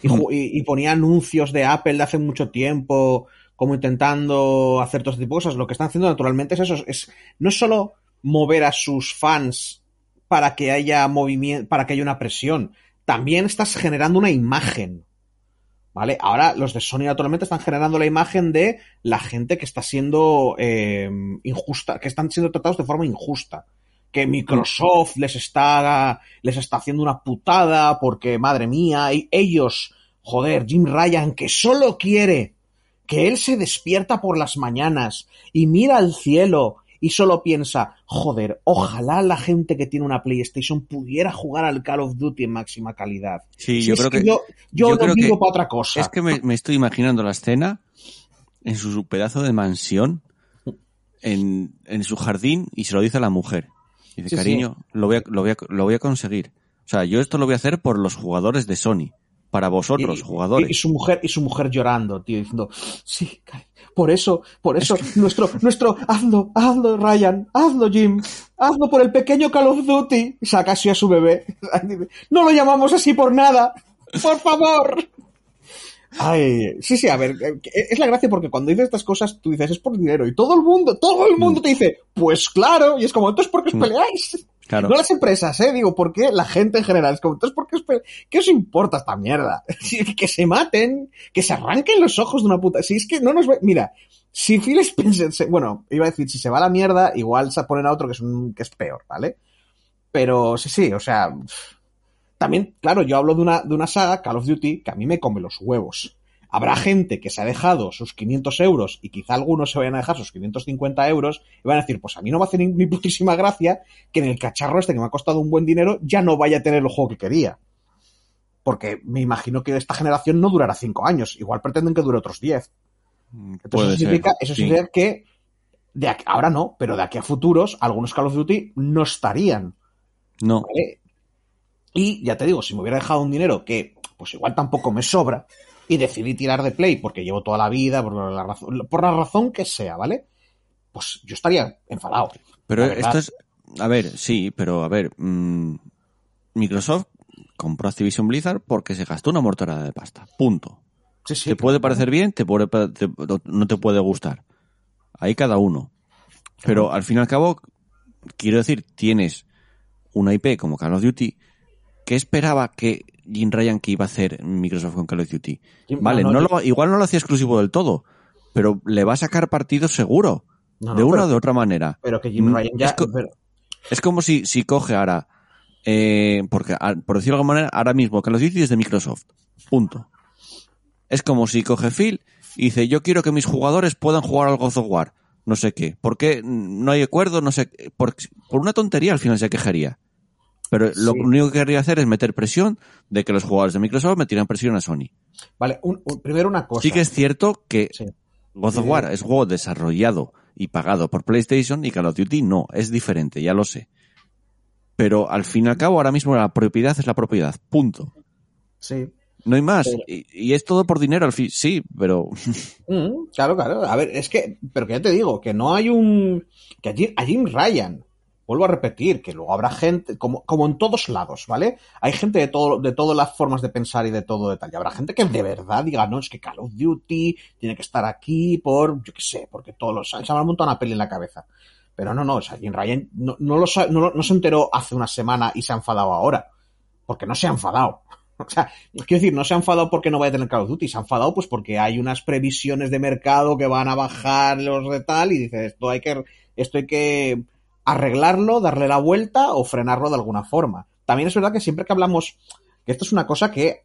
y, ponía anuncios de Apple de hace mucho tiempo, como intentando hacer todo este tipo de cosas. Lo que están haciendo naturalmente es eso, es no es solo mover a sus fans para que haya movimiento, para que haya una presión, también estás generando una imagen. ¿Vale? Ahora los de Sony naturalmente están generando la imagen de la gente que está siendo eh, injusta, que están siendo tratados de forma injusta. Que Microsoft les está, les está haciendo una putada porque, madre mía, y ellos, joder, Jim Ryan, que solo quiere que él se despierta por las mañanas y mira al cielo y solo piensa, joder, ojalá la gente que tiene una PlayStation pudiera jugar al Call of Duty en máxima calidad. Sí, Si yo creo que, yo, yo, creo que- para otra cosa. es que me, me estoy imaginando la escena en su pedazo de mansión, en, en su jardín, y se lo dice a la mujer. Dice, Sí, cariño, Lo, voy a, lo, voy a, lo voy a conseguir. O sea, yo esto lo voy a hacer por los jugadores de Sony. Para vosotros, Y- jugadores. Y, y su mujer, y su mujer llorando, tío, diciendo, sí, por eso, por eso, nuestro, nuestro, hazlo, hazlo, Ryan, hazlo, Jim, hazlo por el pequeño Call of Duty. Y saca así a su bebé. No lo llamamos así por nada. Por favor. Ay, sí, sí, a ver, eh, es la gracia porque cuando dices estas cosas tú dices es por dinero y todo el mundo, todo el mundo te dice, pues claro, y es como, entonces ¿por qué os Mm. peleáis? Claro. No las empresas, ¿eh? Digo, ¿por qué la gente en general? Es como, entonces, ¿por qué os, pe- ¿qué os importa esta mierda? Que se maten, que se arranquen los ojos de una puta. Si es que no nos ve... Mira, si Phil Spencer se... Bueno, iba a decir, si se va a la mierda, igual se ponen a otro que es, un... que es peor, ¿vale? Pero sí, sí, o sea... También, claro, yo hablo de una, de una saga, Call of Duty, que a mí me come los huevos. Habrá gente que se ha dejado sus 500 euros y quizá algunos se vayan a dejar sus 550 euros y van a decir, pues a mí no me hace ni, ni putísima gracia que en el cacharro este que me ha costado un buen dinero ya no vaya a tener el juego que quería. Porque me imagino que esta generación no durará 5 años, igual pretenden que dure otros 10. Entonces Puede eso significa, ser, eso sí. significa que de aquí- ahora no, pero de aquí a futuros algunos Call of Duty no estarían. No, ¿vale? Y ya te digo, si me hubiera dejado un dinero que pues igual tampoco me sobra y decidí tirar de Play porque llevo toda la vida, por la razón, por la razón que sea, ¿vale? Pues yo estaría enfadado. pero esto es... A ver, sí, pero a ver... mm, Microsoft, compró Activision Blizzard porque se gastó una mortara de pasta. Punto. Sí, sí, te puede parecer bien, te puede, te- no te puede gustar. Ahí cada uno. Pero al fin y al cabo, quiero decir, tienes una IP como Call of Duty. ¿Qué esperaba que Jim Ryan que iba a hacer Microsoft con Call of Duty? Vale, no, no, no, lo- igual no lo hacía exclusivo del todo, pero le va a sacar partido seguro. De una pero- o de otra manera. Pero que Jim Mm, Ryan ya. es co- pero- Es como si, si coge ahora, eh, porque a- por decirlo de alguna manera, ahora mismo Call of Duty es de Microsoft. Punto. Es como si coge Phil y dice, yo quiero que mis jugadores puedan jugar al God of War. No sé qué. ¿Por qué no hay acuerdo? No sé. Por, por una tontería al final se quejaría. Pero lo Sí. único que querría hacer es meter presión de que los jugadores de Microsoft metieran presión a Sony. Vale, un- un- primero una cosa. Sí que es cierto que Sí. God of War es juego desarrollado y pagado por PlayStation y Call of Duty no, es diferente, ya lo sé. Pero al fin y al cabo, ahora mismo la propiedad es la propiedad, punto. Sí. No hay más. Pero- Y, y es todo por dinero al fin, sí, pero Mm, claro, claro. A ver, es que, pero que ya te digo, que no hay un. Que a Jim, a Jim Ryan, vuelvo a repetir, que luego habrá gente, como, como en todos lados, ¿vale? Hay gente de todo, de todas las formas de pensar y de todo de tal. Y habrá gente que de verdad diga, no, es que Call of Duty tiene que estar aquí por, yo qué sé, porque todos los años habrá montado una peli en la cabeza. Pero no, no, o sea, Jim Ryan no, no, lo, no, no se enteró hace una semana y se ha enfadado ahora. Porque no se ha enfadado. O sea, quiero decir, no se ha enfadado porque no vaya a tener Call of Duty, se ha enfadado pues porque hay unas previsiones de mercado que van a bajar los de tal y dice, esto hay que, esto hay que arreglarlo, darle la vuelta o frenarlo de alguna forma. También es verdad que siempre que hablamos, que esto es una cosa que,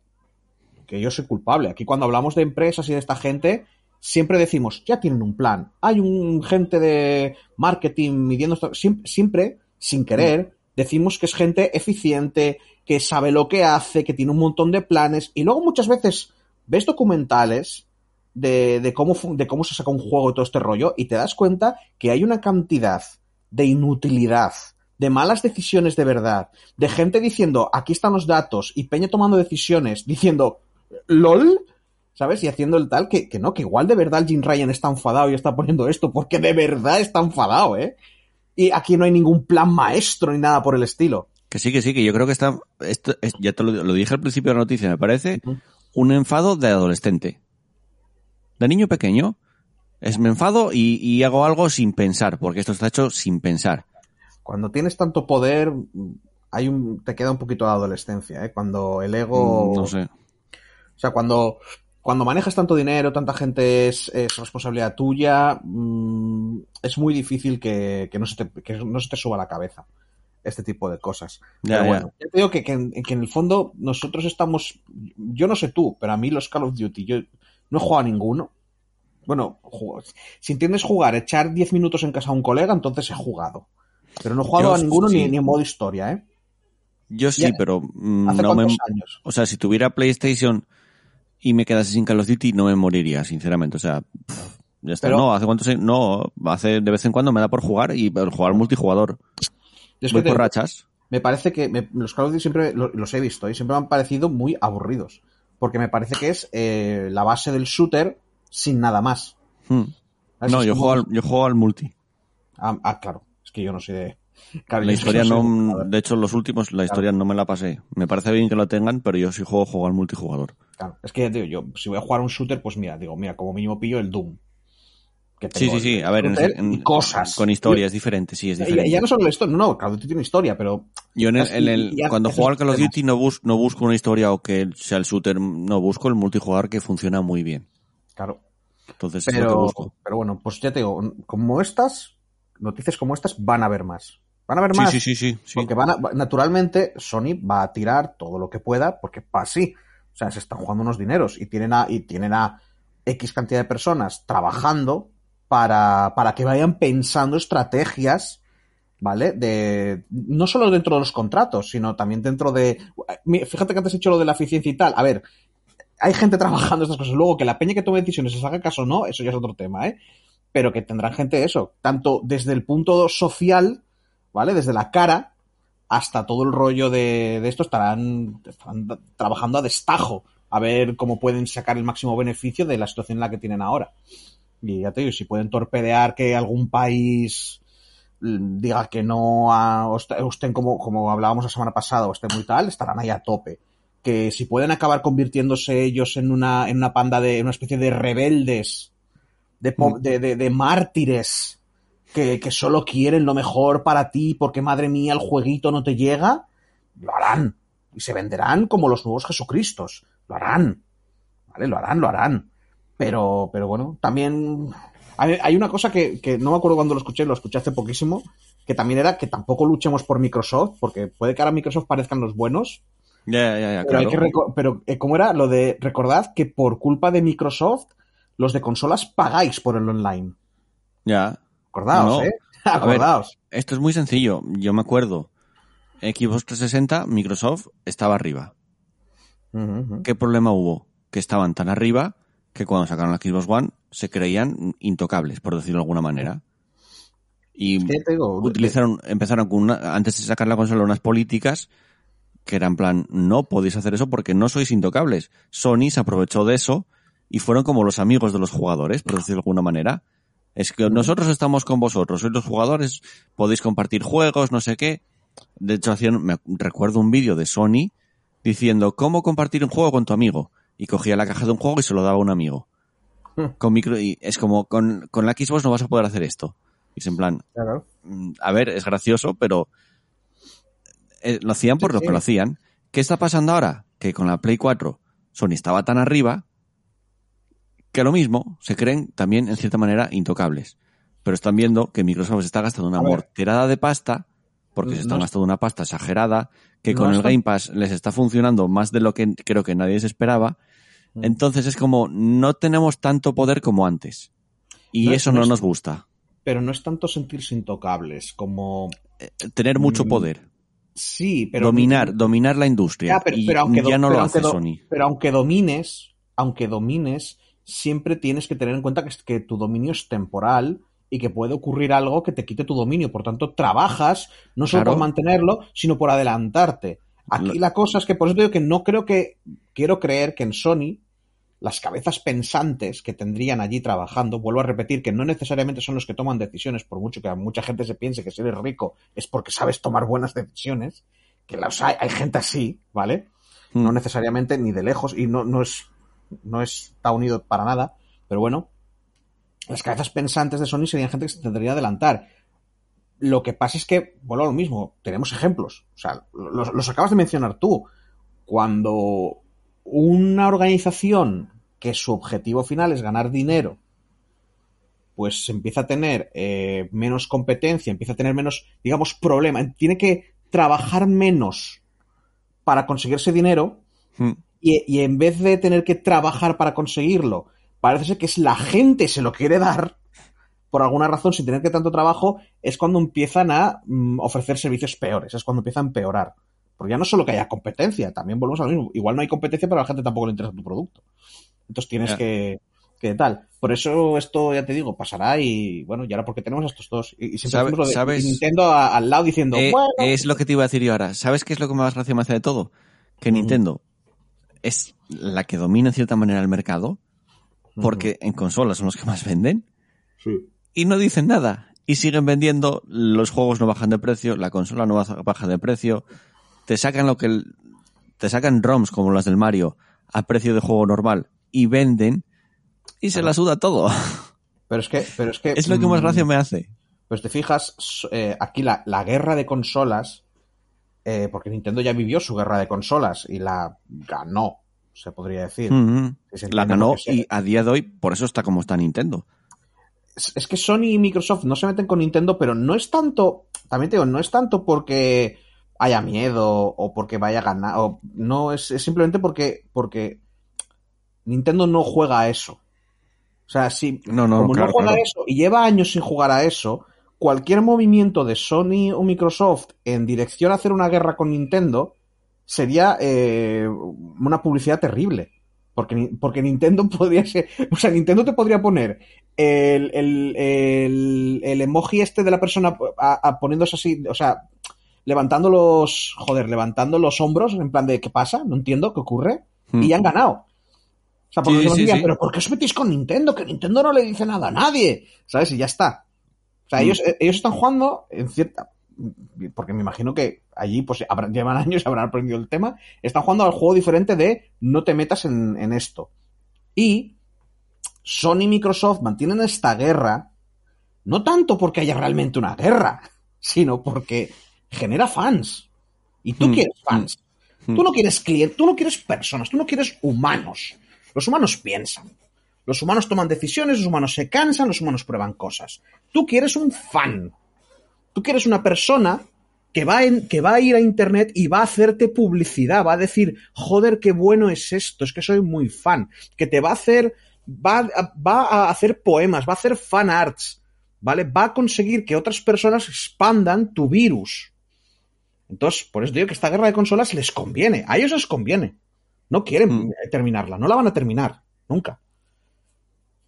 que yo soy culpable. Aquí cuando hablamos de empresas y de esta gente, siempre decimos, ya tienen un plan. Hay un gente de marketing midiendo esto. Siempre, sin querer, decimos que es gente eficiente, que sabe lo que hace, que tiene un montón de planes. Y luego muchas veces ves documentales de, de cómo, de cómo se saca un juego y todo este rollo y te das cuenta que hay una cantidad de inutilidad, de malas decisiones de verdad, de gente diciendo, aquí están los datos, y Peña tomando decisiones, diciendo, LOL, ¿sabes? Y haciendo el tal, que, que no, que igual de verdad el Jim Ryan está enfadado y está poniendo esto, porque de verdad está enfadado, ¿eh? Y aquí no hay ningún plan maestro ni nada por el estilo. que sí, que sí, que yo creo que está, esto, es- ya te lo, lo dije al principio de la noticia, me parece un enfado de adolescente. De niño pequeño. Es me enfado y, y hago algo sin pensar, porque esto está hecho sin pensar. Cuando tienes tanto poder, hay un, te queda un poquito de adolescencia, ¿eh? Cuando el ego... Mm, No sé. O sea, cuando, cuando manejas tanto dinero, tanta gente es, es responsabilidad tuya, mm, es muy difícil que, que no se te, que no se te suba a la cabeza este tipo de cosas. Ya, pero bueno, ya te digo que, que en, que en el fondo nosotros estamos, yo no sé tú, pero a mí los Call of Duty, yo no he jugado a ninguno. Bueno, si entiendes jugar, echar 10 minutos en casa a un colega, entonces he jugado. Pero no he jugado Yo a ninguno sí. ni, ni en modo historia, ¿eh? Yo sí, Ya. pero mm, ¿Hace no me, años? o sea, si tuviera PlayStation y me quedase sin Call of Duty, no me moriría, sinceramente. O sea, pff, ya está. Pero- no, hace cuántos años- no, hace de vez en cuando me da por jugar y por jugar multijugador. Es Voy que te- por rachas. me parece que me- los Call of Duty siempre lo- los he visto y siempre me han parecido muy aburridos. Porque me parece que es eh, la base del shooter sin nada más. Hmm. No, yo como- juego, al, yo juego al multi. Ah, ah, claro. Es que yo no soy de. claro, La historia no, de hecho los últimos, la historia no me la pasé. Me parece bien que lo tengan, pero yo sí juego, juego al multijugador. Claro, Es que digo, yo, si voy a jugar un shooter, pues mira, digo, mira, como mínimo pillo el Doom. Que Sí, sí, sí, a ver, en, cosas. con historia es diferente, sí, es diferente. ya no solo la historia, no, Call of Duty tiene historia, pero Yo en el, en el- ya cuando juego al Call of. Duty no, bus, no busco una historia o que sea el shooter, no busco el multijugador que funciona muy bien. Claro. Entonces Pero, pero bueno, pues ya te digo, como estas, noticias como estas van a haber más. Van a haber Sí, más. sí, sí, sí, sí. Porque van a, naturalmente Sony va a tirar todo lo que pueda, porque para así. O sea, se están jugando unos dineros y tienen a, y tienen a X cantidad de personas trabajando para, para que vayan pensando estrategias, ¿vale? De, no solo dentro de los contratos, sino también dentro de. Fíjate que antes he hecho lo de la eficiencia y tal. A ver, hay gente trabajando estas cosas. Luego, que la peña que tome decisiones se haga caso o no, eso ya es otro tema, ¿eh? Pero que tendrán gente eso, tanto desde el punto social, ¿vale? Desde la cara hasta todo el rollo de, de esto estarán, estarán trabajando a destajo a ver cómo pueden sacar el máximo beneficio de la situación en la que tienen ahora. Y ya te digo, si pueden torpedear que algún país mm, diga que no a, o estén como, como hablábamos la semana pasada o estén muy tal, estarán ahí a tope. Que si pueden acabar convirtiéndose ellos en una, en una panda de, en una especie de rebeldes, de, Mm. de, de- de mártires, que, que solo quieren lo mejor para ti porque madre mía el jueguito no te llega, lo harán. Y se venderán como los nuevos Jesucristos. Lo harán. ¿Vale? Lo harán, lo harán. Pero, pero bueno, también hay, hay una cosa que, que no me acuerdo cuando lo escuché, lo escuché hace poquísimo, que también era que tampoco luchemos por Microsoft, porque puede que ahora Microsoft parezcan los buenos, Ya, ya, ya, pero, hay claro. que reco- pero eh, ¿cómo era? Lo de, recordad que por culpa de Microsoft, los de consolas pagáis por el online. Ya. Acordaos, No. ¿eh? Ver, Acordaos. Esto es muy sencillo. Yo me acuerdo. Xbox 360, Microsoft estaba arriba. ¿Qué problema hubo? Que estaban tan arriba que cuando sacaron la Xbox One se creían intocables, por decirlo de alguna manera. Y que digo, utilizaron, empezaron con una, antes de sacar la consola unas políticas que eran en plan, no podéis hacer eso porque no sois intocables. Sony se aprovechó de eso y fueron como los amigos de los jugadores, por decirlo de alguna manera. Es que nosotros estamos con vosotros, sois los jugadores, podéis compartir juegos, no sé qué. De hecho, hacían, me recuerdo un vídeo de Sony diciendo cómo compartir un juego con tu amigo. Y cogía la caja de un juego y se lo daba a un amigo. Con micro, y es como, con, con la Xbox no vas a poder hacer esto. Y es en plan, Claro. mm, a ver, es gracioso, pero eh, lo hacían por Sí, lo sí. que lo hacían. ¿Qué está pasando ahora? Que con la Play 4 Sony estaba tan arriba que lo mismo se creen también en cierta manera intocables. Pero están viendo que Microsoft se está gastando una morterada de pasta, porque se están es- gastando una pasta exagerada, que No con el Game Pass les está funcionando más de lo que creo que nadie se esperaba. Mm. Entonces es como, no tenemos tanto poder como antes. Y No, eso no es- nos gusta. Pero no es tanto sentirse intocables como... Tener mucho Mm, poder. Sí, pero... dominar, dominar la industria. Ya, pero, y pero aunque ya no pero lo hace Sony. Pero aunque domines, aunque domines, siempre tienes que tener en cuenta que, que tu dominio es temporal y que puede ocurrir algo que te quite tu dominio. Por tanto, trabajas no solo Claro. por mantenerlo, sino por adelantarte. Aquí la cosa es que por eso te digo que no creo que, quiero creer que en Sony las cabezas pensantes que tendrían allí trabajando, vuelvo a repetir que no necesariamente son los que toman decisiones, por mucho que mucha gente se piense que si eres rico es porque sabes tomar buenas decisiones, que las hay, hay gente así, ¿vale? Mm. No necesariamente ni de lejos y no, no es no está unido para nada, pero bueno, las cabezas pensantes de Sony serían gente que se tendría que adelantar. Lo que pasa es que, vuelvo a lo mismo, tenemos ejemplos. O sea, los, los acabas de mencionar tú. Cuando una organización que su objetivo final es ganar dinero, pues empieza a tener eh, menos competencia, empieza a tener menos, digamos, problema, tiene que trabajar menos para conseguir ese dinero Mm. y, y en vez de tener que trabajar para conseguirlo, parece ser que es la gente se lo quiere dar, por alguna razón, sin tener que tanto trabajo, es cuando empiezan a mm, ofrecer servicios peores, es cuando empieza a empeorar. Porque ya no solo que haya competencia, también volvemos a lo mismo. Igual no hay competencia, pero a la gente tampoco le interesa tu producto. Entonces tienes que, que tal. Por eso esto, ya te digo, pasará y bueno, y ahora porque tenemos a estos dos. Y, y siempre Sabe- hacemos lo de sabes- Nintendo a- al lado diciendo, Eh, bueno, Es lo que te iba a decir yo ahora. ¿Sabes qué es lo que más gracia me hace de todo? Que. Nintendo es la que domina en cierta manera el mercado, porque en consolas son los que más venden, Sí. y no dicen nada. Y siguen vendiendo, los juegos no bajan de precio, la consola no baja de precio, te sacan lo que el- te sacan ROMs como las del Mario a precio de juego normal y venden y se la suda todo. Pero es que, pero es que. Es lo que más mm, gracia me hace. Pues te fijas, eh, aquí la, la guerra de consolas, eh, porque Nintendo ya vivió su guerra de consolas y la ganó, se podría decir. La ganó y a día de hoy por eso está como está Nintendo. es, es que Sony y Microsoft no se meten con Nintendo, pero no es tanto, también te digo, no es tanto porque haya miedo o porque vaya a ganar, o no, es, es simplemente porque, porque Nintendo no juega a eso. O sea, si No, no, como claro, no juega claro. a eso y lleva años sin jugar a eso, cualquier movimiento de Sony o Microsoft en dirección a hacer una guerra con Nintendo sería eh, una publicidad terrible. Porque, porque Nintendo podría ser. O sea, Nintendo te podría poner el, el, el, el emoji este de la persona a- a poniéndose así, o sea, levantando los. Joder, levantando los hombros en plan de ¿qué pasa? No entiendo qué ocurre. Mm. Y ya han ganado. O sea, porque Sí, sí, sí. pero ¿por qué os metís con Nintendo? Que Nintendo no le dice nada a nadie. ¿Sabes? Y ya está. O sea, ellos, ellos están jugando en cierta. Porque me imagino que allí pues habrán, llevan años y habrán aprendido el tema. Están jugando al juego diferente de no te metas en, en esto. Y Sony y Microsoft mantienen esta guerra no tanto porque haya realmente una guerra, sino porque genera fans. Y tú Hmm, quieres fans. hmm. Tú no quieres clientes, tú no quieres personas, tú no quieres humanos. Los humanos piensan. Los humanos toman decisiones, los humanos se cansan, los humanos prueban cosas. Tú quieres un fan. Tú quieres una persona que va, en- que va a ir a internet y va a hacerte publicidad, va a decir, joder, qué bueno es esto, es que soy muy fan. Que te va a hacer, va, a- va a hacer poemas, va a hacer fan arts, ¿vale? Va a conseguir que otras personas expandan tu virus. Entonces, por eso digo que esta guerra de consolas les conviene. A ellos les conviene. No quieren Mm. terminarla, no la van a terminar, nunca.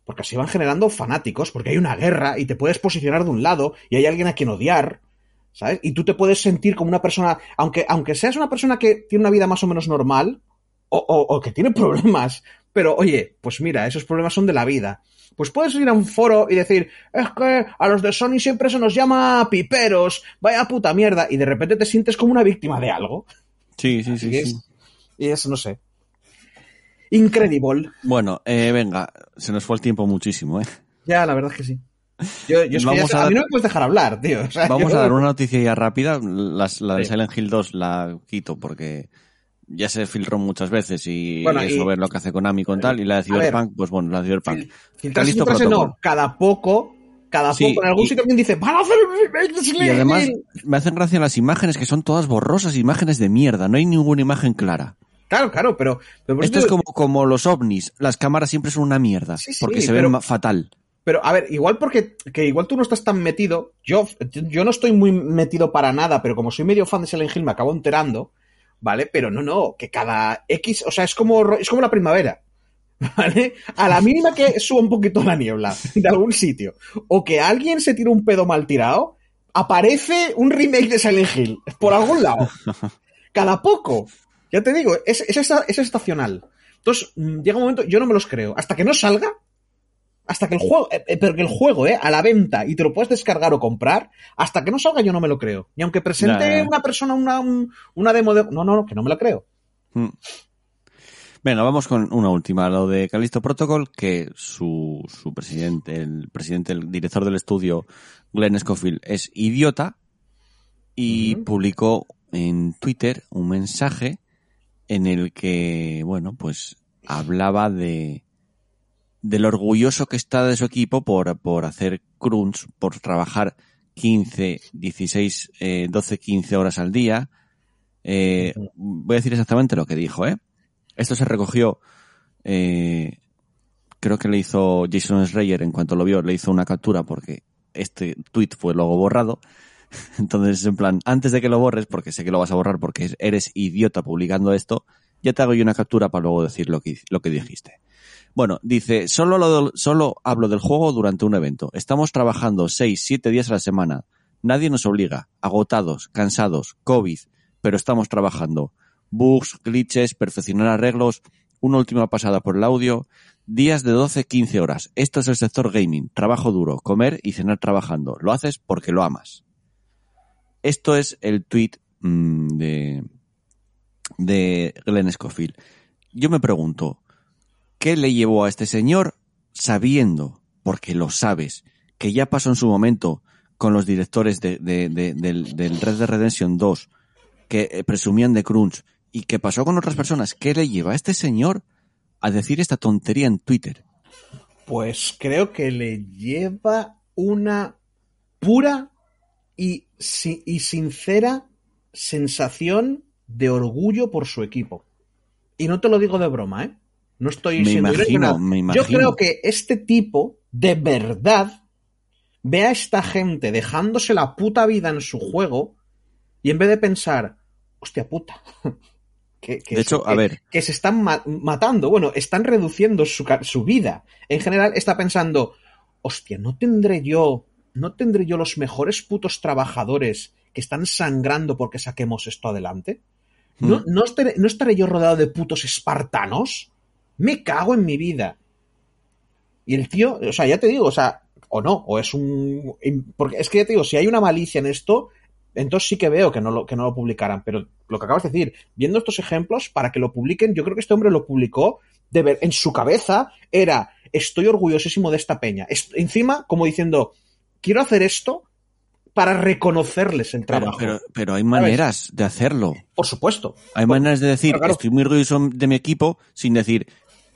Porque así van generando fanáticos, porque hay una guerra y te puedes posicionar de un lado y hay alguien a quien odiar, ¿sabes? Y tú te puedes sentir como una persona, aunque, aunque seas una persona que tiene una vida más o menos normal, o, o- o que tiene problemas, pero oye, pues mira, esos problemas son de la vida. Pues puedes ir a un foro y decir, es que a los de Sony siempre se nos llama piperos, vaya puta mierda, y de repente te sientes como una víctima de algo. Sí, sí, Así sí. es. sí. Y eso no sé. Incredible. Bueno, eh, venga, se nos fue el tiempo muchísimo, ¿eh? Ya, la verdad es que sí. Yo, yo Vamos ya- a a, mí no me puedes dejar hablar, tío. O sea, Vamos yo- a dar una noticia ya rápida. Las- la de Sí. Silent Hill 2 la quito porque ya se filtró muchas veces y Bueno, eso y- ver lo que hace Konami con tal. Y la de. Cyberpunk, pues bueno, la de Cyberpunk. Filtrarse, no, cada poco, cada Sí, poco, en algún y- sitio alguien dice, van a hacer Y además Hill". me hacen gracia las imágenes que son todas borrosas, imágenes de mierda. No hay ninguna imagen clara. Claro, claro, pero... Esto es como, como los ovnis. Las cámaras siempre son una mierda. Sí, sí, porque se pero- ven fatal. Pero, a ver, igual porque que igual tú no estás tan metido. Yo, yo no estoy muy metido para nada, pero como soy medio fan de Silent Hill, me acabo enterando, ¿vale? Pero no, no, que cada X, o sea, es como, es como la primavera. ¿Vale? A la mínima que suba un poquito la niebla de algún sitio, o que alguien se tire un pedo mal tirado, aparece un remake de Silent Hill por algún lado. Cada poco. Ya te digo, es, es, es estacional. Entonces, mm, llega un momento, yo no me los creo. Hasta que no salga, hasta que el juego, eh, eh, pero que el juego, eh, a la venta y te lo puedes descargar o comprar, hasta que no salga yo no me lo creo. Y aunque presente una persona una, un- una demo de... No, no, no, que no me la creo. Mm. Venga, vamos con una última, lo de Callisto Protocol, que su, su presidente, el presidente, el director del estudio, Glenn Scofield, es idiota y publicó en Twitter un mensaje en el que, bueno, pues hablaba de del orgulloso que está de su equipo por, por hacer crunch, por trabajar 15, 16, eh, 12, 15 horas al día. Eh, voy a decir exactamente lo que dijo, ¿eh? Esto se recogió, eh, creo que le hizo Jason Schreier en cuanto lo vio, le hizo una captura porque este tweet fue luego borrado. Entonces, en plan, antes de que lo borres, porque sé que lo vas a borrar porque eres idiota publicando esto, ya te hago yo una captura para luego decir lo que, lo que dijiste. Bueno, dice, solo, lo, solo hablo del juego durante un evento. Estamos trabajando 6, 7 días a la semana. Nadie nos obliga. Agotados, cansados, COVID, pero estamos trabajando. Bugs, glitches, perfeccionar arreglos, una última pasada por el audio, días de 12, 15 horas. Esto es el sector gaming. Trabajo duro, comer y cenar trabajando. Lo haces porque lo amas. Esto es el tweet mmm, de, de Glenn Scofield. Yo me pregunto, ¿qué le llevó a este señor sabiendo, porque lo sabes, que ya pasó en su momento con los directores de, de, de, del, del, Red Dead Redemption 2, que eh, presumían de crunch, y que pasó con otras personas? ¿Qué le lleva a este señor a decir esta tontería en Twitter? Pues creo que le lleva una pura y, y sincera sensación de orgullo por su equipo. Y no te lo digo de broma, ¿eh? No estoy me siendo imagino, me imagino. Yo creo que este tipo, de verdad, ve a esta gente dejándose la puta vida en su juego y en vez de pensar, hostia puta, que, que, de hecho, que, a ver. que se están ma matando, bueno, están reduciendo su, su, vida. En general está pensando, hostia, no tendré yo, no tendré yo los mejores putos trabajadores que están sangrando porque saquemos esto adelante. ¿No, Mm. no, estaré, ¿No estaré yo rodeado de putos espartanos? Me cago en mi vida. Y el tío, o sea, ya te digo, o sea, o no, o es un... Porque es que ya te digo, si hay una malicia en esto, entonces sí que veo que no lo, que no lo publicaran. Pero lo que acabas de decir, viendo estos ejemplos, para que lo publiquen, yo creo que este hombre lo publicó de ver, en su cabeza era, estoy orgullosísimo de esta peña. encima, como diciendo, quiero hacer esto para reconocerles el trabajo. Pero, pero, hay maneras de hacerlo. Por supuesto. Hay maneras de decir, estoy muy orgulloso de mi equipo, sin decir,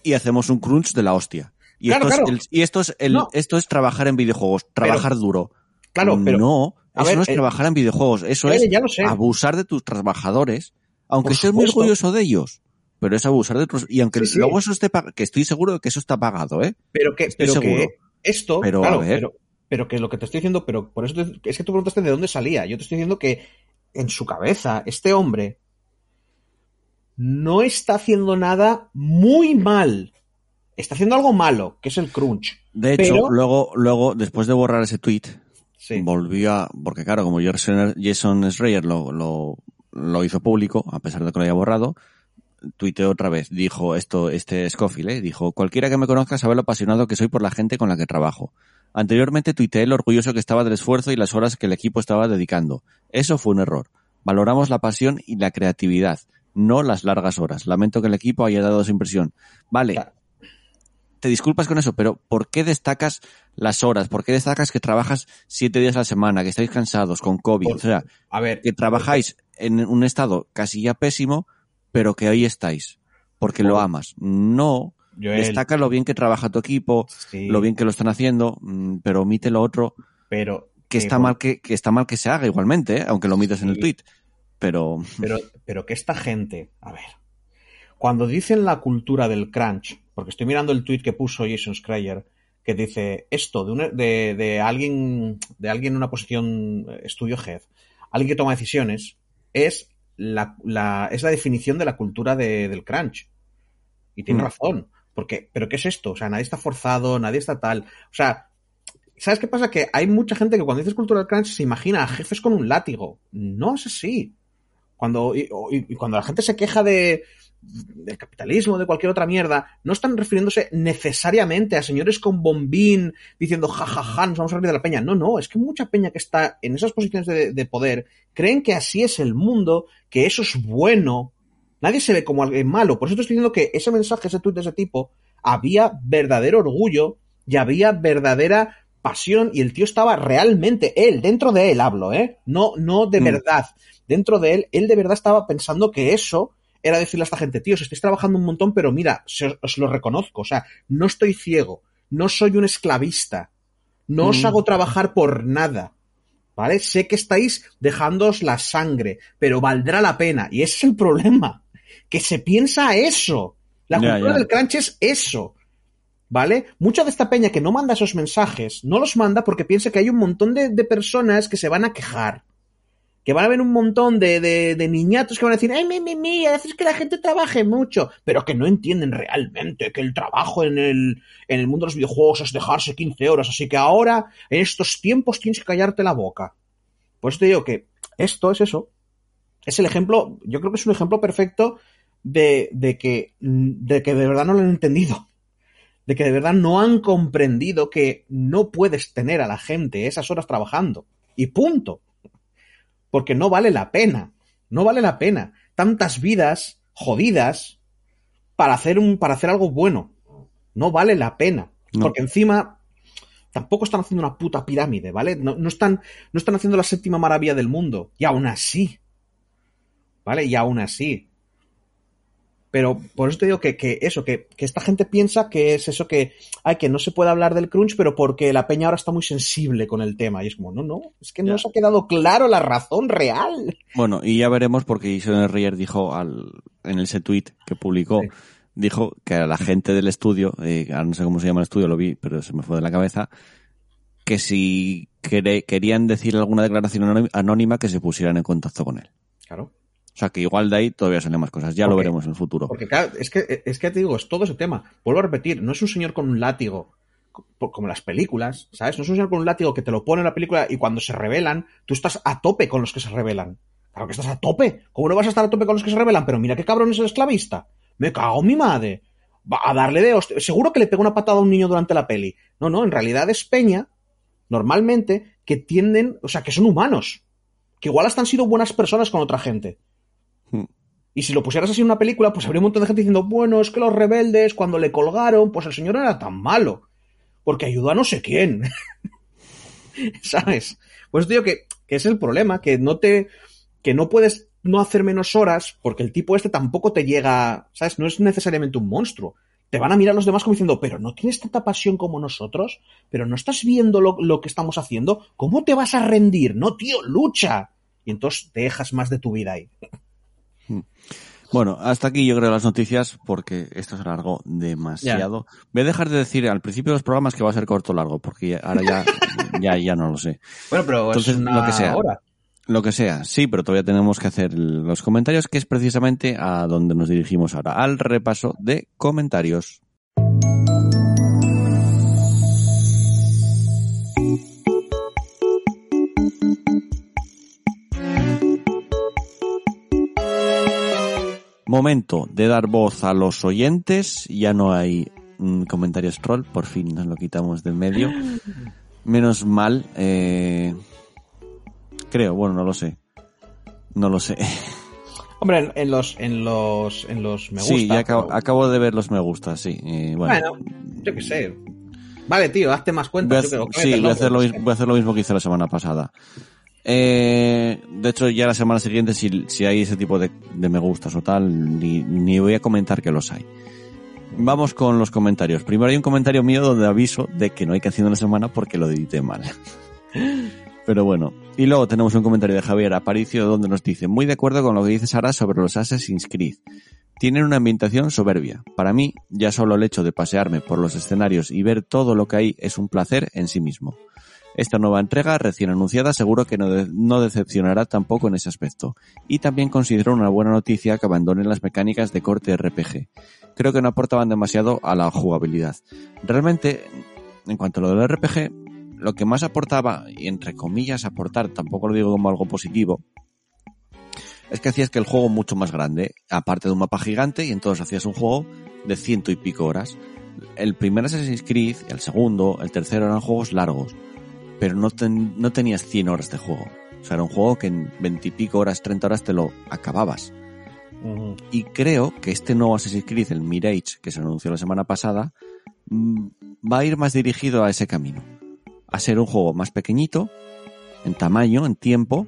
y hacemos un crunch de la hostia. Y, esto, Es y esto es el, esto es trabajar en videojuegos, trabajar duro. Claro, pero no, eso no es eh, trabajar en videojuegos, eso es abusar de tus trabajadores, aunque estés muy orgulloso de ellos. Pero es abusar de tus y aunque luego eso esté que estoy seguro de que eso está pagado, ¿eh? Pero que estoy pero seguro. que esto, pero, claro, pero pero que lo que te estoy diciendo, pero por eso es que tú preguntaste de dónde salía. Yo te estoy diciendo que en su cabeza este hombre no está haciendo nada muy mal está haciendo algo malo, que es el crunch. De hecho, luego, luego, después de borrar ese tweet, volvió a, porque claro, como Jason Schreier lo, lo, lo, hizo público, a pesar de que lo haya borrado, tuiteó otra vez, dijo esto, este Scofield, ¿eh? dijo, cualquiera que me conozca sabe lo apasionado que soy por la gente con la que trabajo. Anteriormente tuiteé lo orgulloso que estaba del esfuerzo y las horas que el equipo estaba dedicando. Eso fue un error. Valoramos la pasión y la creatividad, no las largas horas. Lamento que el equipo haya dado esa impresión. Vale, te disculpas con eso, pero ¿por qué destacas las horas? ¿Por qué destacas que trabajas siete días a la semana, que estáis cansados con COVID? o sea, a ver, que trabajáis en un estado casi ya pésimo, pero que ahí estáis, porque lo amas. No, destaca lo bien que trabaja tu equipo, lo bien que lo están haciendo, mm, pero omite lo otro. Pero que está mal que, está mal que se haga igualmente, ¿eh? aunque lo omites en el tweet. Pero... pero pero que esta gente, a ver, cuando dicen la cultura del crunch, porque estoy mirando el tweet que puso Jason Schreier, que dice esto de, de, alguien de alguien en una posición eh, estudio head, alguien que toma decisiones, es la, la es la definición de la cultura del crunch. Y tiene mm. razón. Porque, ¿pero qué es esto? O sea, nadie está forzado, nadie está tal. O sea, ¿sabes qué pasa? Que hay mucha gente que cuando dices cultura del crunch se imagina a jefes con un látigo. No es así. Cuando, y cuando la gente se queja de, del capitalismo, de cualquier otra mierda, no están refiriéndose necesariamente a señores con bombín diciendo jajaja, ja, ja, nos vamos a reír de la peña. No, no, es que mucha peña que está en esas posiciones de, poder creen que así es el mundo, que eso es bueno. Nadie se ve como alguien malo. Por eso estoy diciendo que ese mensaje, ese tuit de ese tipo, había verdadero orgullo y había verdadera pasión y el tío estaba realmente, él, dentro de él hablo, ¿eh? No, no de mm. verdad. Dentro de él, él de verdad estaba pensando que eso era decirle a esta gente, tíos, estáis trabajando un montón, pero mira, os lo reconozco, o sea, no estoy ciego, no soy un esclavista, no os mm. hago trabajar por nada, ¿vale? Sé que estáis dejándoos la sangre, pero valdrá la pena, y ese es el problema, que se piensa eso. La cultura del crunch es eso. ¿Vale? Mucha de esta peña que no manda esos mensajes, no los manda porque piensa que hay un montón de personas que se van a quejar que van a haber un montón de, niñatos que van a decir, ay, mi, mi, mi, haces que la gente trabaje mucho, pero que no entienden realmente que el trabajo en el, en el mundo de los videojuegos es dejarse 15 horas, así que ahora, en estos tiempos, tienes que callarte la boca. Por eso te digo que esto es eso. Es el ejemplo, yo creo que es un ejemplo perfecto de, que, de que de verdad no lo han entendido. De que de verdad no han comprendido que no puedes tener a la gente esas horas trabajando. Y punto porque no vale la pena. No vale la pena. Tantas vidas jodidas para hacer un, para hacer algo bueno. No vale la pena. Porque encima tampoco están haciendo una puta pirámide, ¿vale? No, no, están, no están haciendo la séptima maravilla del mundo. Y aún así. ¿Vale? Y aún así. Pero por eso te digo que, eso, que, esta gente piensa que es eso que, hay que no se puede hablar del crunch, pero porque la peña ahora está muy sensible con el tema. Y es como, no, no, es que no se ha quedado claro la razón real. Bueno, y ya veremos porque Jason Rier dijo al, en ese tweet que publicó, dijo que a la gente del estudio, eh, no sé cómo se llama el estudio, lo vi, pero se me fue de la cabeza, que si querían decir alguna declaración anónima, que se pusieran en contacto con él. Claro. O sea que igual de ahí todavía salen más cosas. Ya lo veremos en el futuro. Porque claro, es que, es que te digo, es todo ese tema. Vuelvo a repetir, no es un señor con un látigo como las películas, ¿sabes? No es un señor con un látigo que te lo pone en la película y cuando se revelan, tú estás a tope con los que se revelan. Claro que estás a tope. ¿Cómo no vas a estar a tope con los que se revelan? Pero mira qué cabrón es el esclavista. Me cago en mi madre. Va a darle de hostia. Seguro que le pega una patada a un niño durante la peli. No, no, en realidad es Peña normalmente, que tienden, o sea, que son humanos. Que igual hasta han sido buenas personas con otra gente. Hmm. Y si lo pusieras así en una película, pues habría un montón de gente diciendo, bueno, es que los rebeldes, cuando le colgaron, pues el señor era tan malo. Porque ayudó a no sé quién. ¿Sabes? Pues digo que, que es el problema, que no te. que no puedes no hacer menos horas, porque el tipo este tampoco te llega. ¿Sabes? No es necesariamente un monstruo. Te van a mirar los demás como diciendo, pero no tienes tanta pasión como nosotros, pero no estás viendo lo, lo que estamos haciendo, ¿cómo te vas a rendir? No, tío, lucha. Y entonces te dejas más de tu vida ahí. Bueno, hasta aquí yo creo las noticias porque esto se alargó demasiado. Voy a dejar de decir al principio de los programas que va a ser corto o largo porque ahora ya, ya, ya no lo sé. Bueno, pero Entonces, es una lo que sea. hora. Lo que sea, sí, pero todavía tenemos que hacer los comentarios, que es precisamente a donde nos dirigimos ahora, al repaso de comentarios. Momento de dar voz a los oyentes, ya no hay mm, comentarios troll, por fin nos lo quitamos de en medio. Menos mal, eh, creo, bueno, no lo sé. No lo sé. Hombre, en, en los, en los, en los me gusta. sí, ya acabo, pero- acabo de ver los me gusta, sí. eh, bueno, Bueno, yo qué sé. Vale, tío, hazte más voy a, cuentas. yo creo, sí, voy a, hacer lo, loco, mismo- voy a hacer lo mismo que hice la semana pasada. Eh, de hecho, ya la semana siguiente, si, si hay ese tipo de, de me gustas o tal, ni, ni voy a comentar que los hay. Vamos con los comentarios. Primero hay un comentario mío donde aviso de que no hay canción de la semana porque lo edité mal. Pero bueno. Y luego tenemos un comentario de Javier Aparicio donde nos dice, muy de acuerdo con lo que dice Sara sobre los Assassin's Creed. Tienen una ambientación soberbia. Para mí, ya solo el hecho de pasearme por los escenarios y ver todo lo que hay es un placer en sí mismo. Esta nueva entrega, recién anunciada, seguro que no, de- no decepcionará tampoco en ese aspecto. Y también considero una buena noticia que abandonen las mecánicas de corte RPG. Creo que no aportaban demasiado a la jugabilidad. Realmente, en cuanto a lo del RPG, lo que más aportaba, y entre comillas aportar, tampoco lo digo como algo positivo, es que hacías que el juego mucho más grande, aparte de un mapa gigante, y entonces hacías un juego de ciento y pico horas. El primer Assassin's Creed, el segundo, el tercero eran juegos largos, pero no, ten- no tenías 100 horas de juego. O sea, era un juego que en 20 y pico horas, 30 horas te lo acababas. Y creo que este nuevo Assassin's Creed, el Mirage, que se anunció la semana pasada, mm, va a ir más dirigido a ese camino. A ser un juego más pequeñito, en tamaño, en tiempo,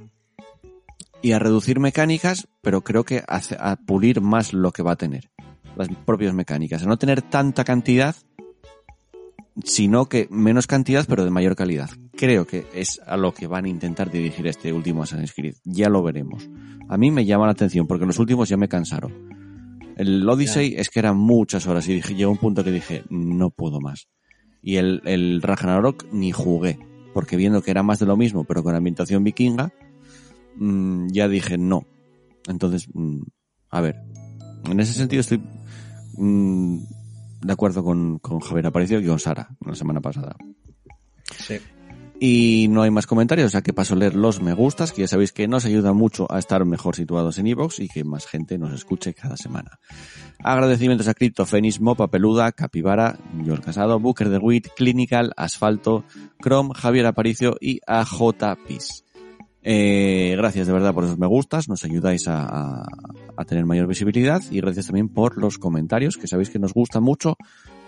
y a reducir mecánicas, pero creo que a, a pulir más lo que va a tener. Las propias mecánicas. A no tener tanta cantidad, sino que menos cantidad, pero de mayor calidad. Creo que es a lo que van a intentar dirigir este último Assassin's Creed. Ya lo veremos. A mí me llama la atención porque los últimos ya me cansaron. El Odyssey es que eran muchas horas y dije, llegó un punto que dije, no puedo más. Y el, el Ragnarok ni jugué, porque viendo que era más de lo mismo, pero con ambientación vikinga, mm, ya dije no. Entonces, mm, a ver, en ese sentido estoy mm, de acuerdo con, con Javier Aparicio y con Sara la semana pasada. Sí. Y no hay más comentarios, o sea que paso a leer los me gustas, que ya sabéis que nos ayuda mucho a estar mejor situados en iVoox y que más gente nos escuche cada semana. Agradecimientos a Crypto, Fénix, Mopa Peluda, Capibara, Joel Casado, Booker de Wit, Clinical, Asfalto, Chrome, Javier Aparicio y a JPis. Eh, gracias de verdad por esos me gustas, nos ayudáis a, a- a tener mayor visibilidad y gracias también por los comentarios, que sabéis que nos gusta mucho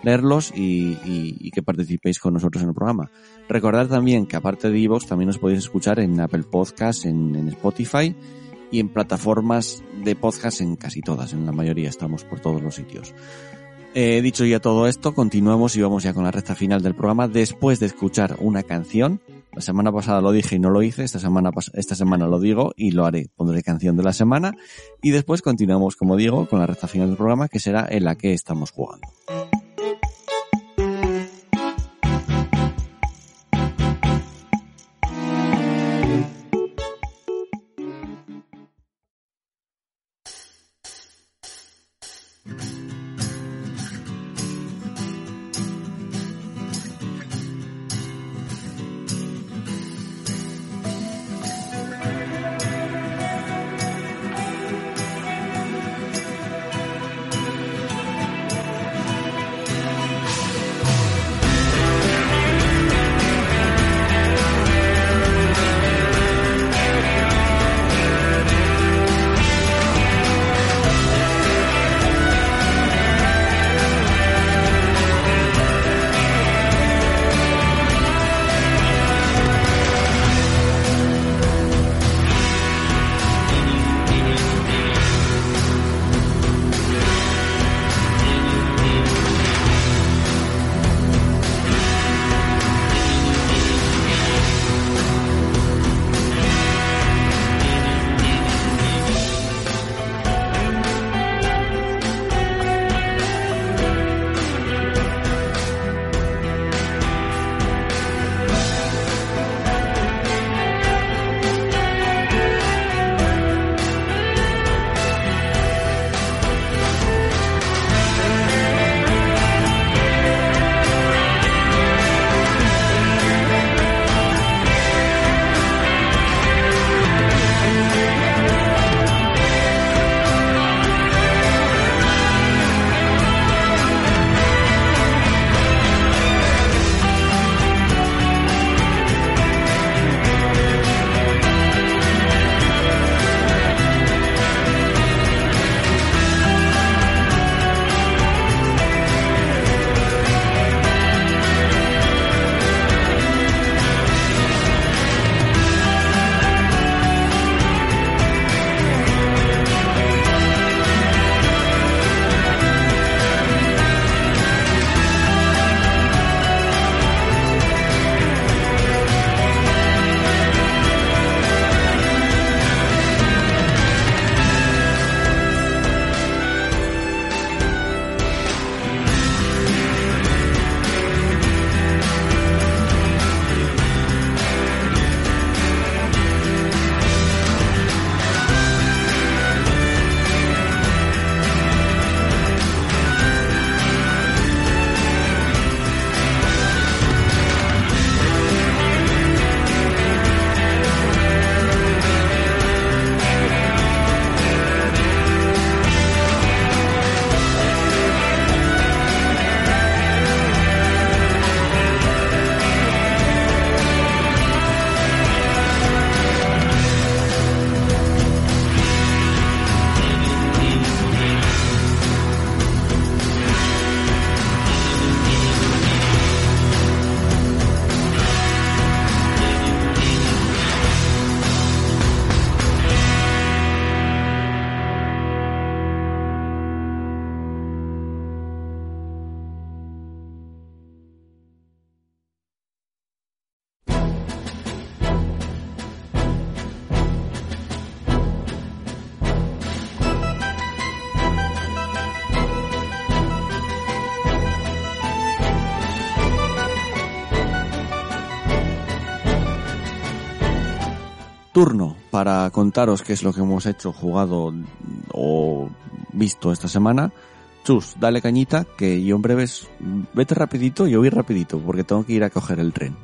leerlos y, que participéis con nosotros en el programa. Recordad también que aparte de iVoox también nos podéis escuchar en Apple Podcasts, en, en Spotify y en plataformas de podcast en casi todas, en la mayoría estamos por todos los sitios. Eh, dicho ya todo esto, continuamos y vamos ya con la recta final del programa después de escuchar una canción. La semana pasada lo dije y no lo hice, esta semana, esta semana lo digo y lo haré. Pondré canción de la semana y después continuamos, como digo, con la recta final del programa que será en la que estamos jugando. Para contaros qué es lo que hemos hecho, jugado o visto esta semana. Chus, dale cañita, que yo en breves, vete rapidito, yo voy rapidito, porque tengo que ir a coger el tren.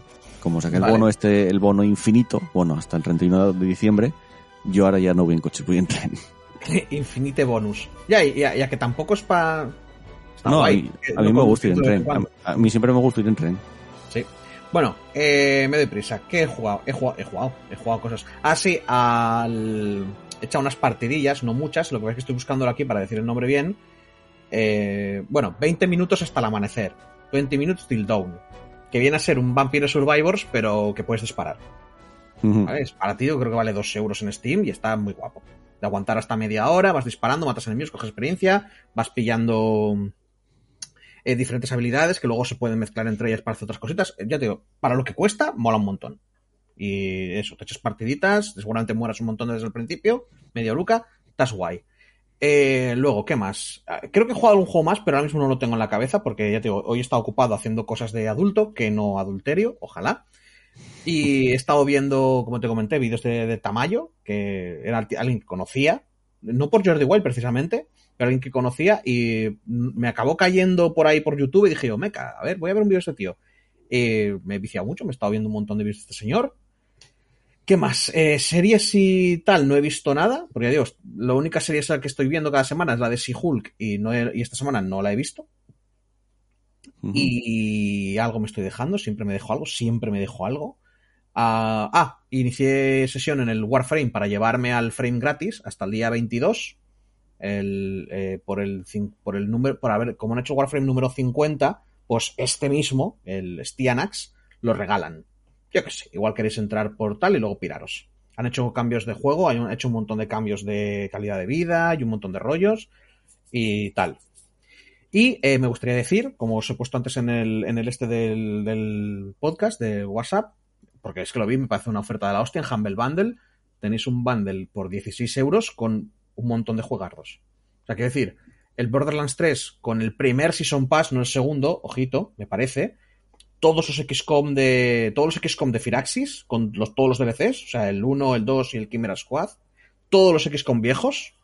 Como saqué el bono este, el bono infinito, bueno, hasta el 31 de diciembre, yo ahora ya no voy en coche, voy en tren. Infinite bonus. Ya, ya, ya que tampoco es para. no, a mí, a mí me gusta ir en tren. A, a mí siempre me gusta ir en tren. Bueno, eh, me doy prisa. ¿Qué he jugado? He jugado, he jugado, he jugado cosas. Ah, sí, al. He echado unas partidillas, no muchas, lo que pasa es que estoy buscándolo aquí para decir el nombre bien. Eh, bueno, 20 minutos hasta el amanecer. 20 minutos till dawn. Que viene a ser un Vampire Survivors, pero que puedes disparar. Ujú. ¿vale? Es para ti, yo creo que vale 2 euros en Steam y está muy guapo. De aguantar hasta media hora, vas disparando, matas enemigos, coges experiencia, vas pillando eh, diferentes habilidades que luego se pueden mezclar entre ellas para hacer otras cositas. Eh, Ya te digo, para lo que cuesta, mola un montón. Y eso, te echas partiditas, seguramente mueras un montón desde el principio, medio luca, estás guay. Eh, luego, ¿qué más? Ah, Creo que he jugado algún juego más, pero ahora mismo no lo tengo en la cabeza porque ya te digo, hoy he estado ocupado haciendo cosas de adulto, que no adulterio, ojalá. Y he estado viendo, como te comenté, vídeos de, de Tamayo, que era alguien que conocía, no por Jordi Wild precisamente, alguien que conocía y me acabó cayendo por ahí por YouTube y dije yo, meca, a ver, voy a ver un vídeo de este tío. Eh, me he viciado mucho, me he estado viendo un montón de vídeos de este señor. ¿Qué más? Eh, series y tal, no he visto nada, porque digo, la única serie esa que estoy viendo cada semana es la de She-Hulk y, no he- y esta semana no la he visto. Y algo me estoy dejando, siempre me dejo algo, siempre me dejo algo. Ah, ah, inicié sesión en el Warframe para llevarme al frame gratis hasta el día 22. El, eh, por el por el número, por haber, como han hecho Warframe número 50, pues este mismo, el Stianax, lo regalan. Yo qué sé, igual queréis entrar por tal y luego piraros. Han hecho cambios de juego, han hecho un montón de cambios de calidad de vida y un montón de rollos y tal. Y eh, me gustaría decir, como os he puesto antes en el, en el este del, del podcast de WhatsApp, porque es que lo vi, me parece una oferta de la hostia en Humble Bundle. Tenéis un bundle por 16 euros con un montón de juegardos. O sea, quiero decir, el Borderlands 3 con el primer Season Pass, no el segundo, ojito, me parece. Todos los XCOM de. Todos los XCOM de Firaxis, con los, todos los DLCs, o sea, el 1, el 2 y el Chimera Squad. Todos los XCOM viejos,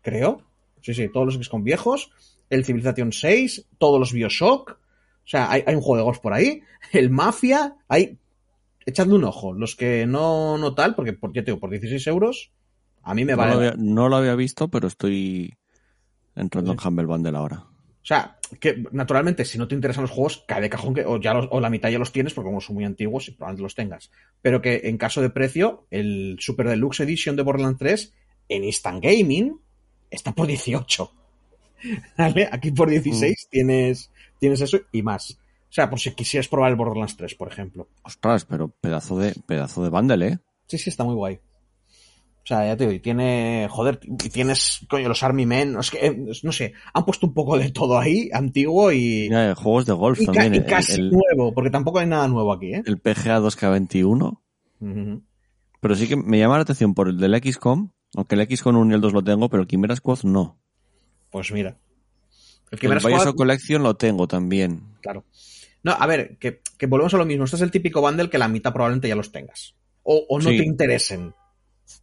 creo. Sí, sí, todos los XCOM viejos. El Civilization 6, todos los Bioshock. O sea, hay, hay un juego de golf por ahí. El Mafia, hay. Echadle un ojo. Los que no, no tal, porque por, ya te digo, por 16 euros, a mí me no, vale. lo había, no lo había visto, pero estoy entrando Sí. en Humble Bundle ahora. O sea, que naturalmente, si no te interesan los juegos, cae de cajón que o, ya los- o la mitad ya los tienes, porque como son muy antiguos y probablemente los tengas. Pero que en caso de precio, el Super Deluxe Edition de Borderlands 3 en Instant Gaming está por 18. ¿Vale? Aquí por 16 tienes, tienes eso y más. O sea, por si quisieras probar el Borderlands 3, por ejemplo. Ostras, pero pedazo de, pedazo de bundle, ¿eh? Sí, sí, está muy guay. O sea, ya te digo, y tiene, joder, y tienes, coño, los Army Men, es que, eh, no sé, han puesto un poco de todo ahí, antiguo y, Mira, juegos de golf y, ca- también. y el- casi el, nuevo, porque tampoco hay nada nuevo aquí, ¿eh? el PGA 2K21. Ujú. Pero sí que me llama la atención por el del XCOM, aunque el XCOM 1 y el 2 lo tengo, pero el Chimera Squad no. Pues mira. El El Chimera Squad, Collection lo tengo también. claro. No, a ver, que, que volvemos a lo mismo. Este es el típico bundle que la mitad probablemente ya los tengas. O, o no Sí. te interesen.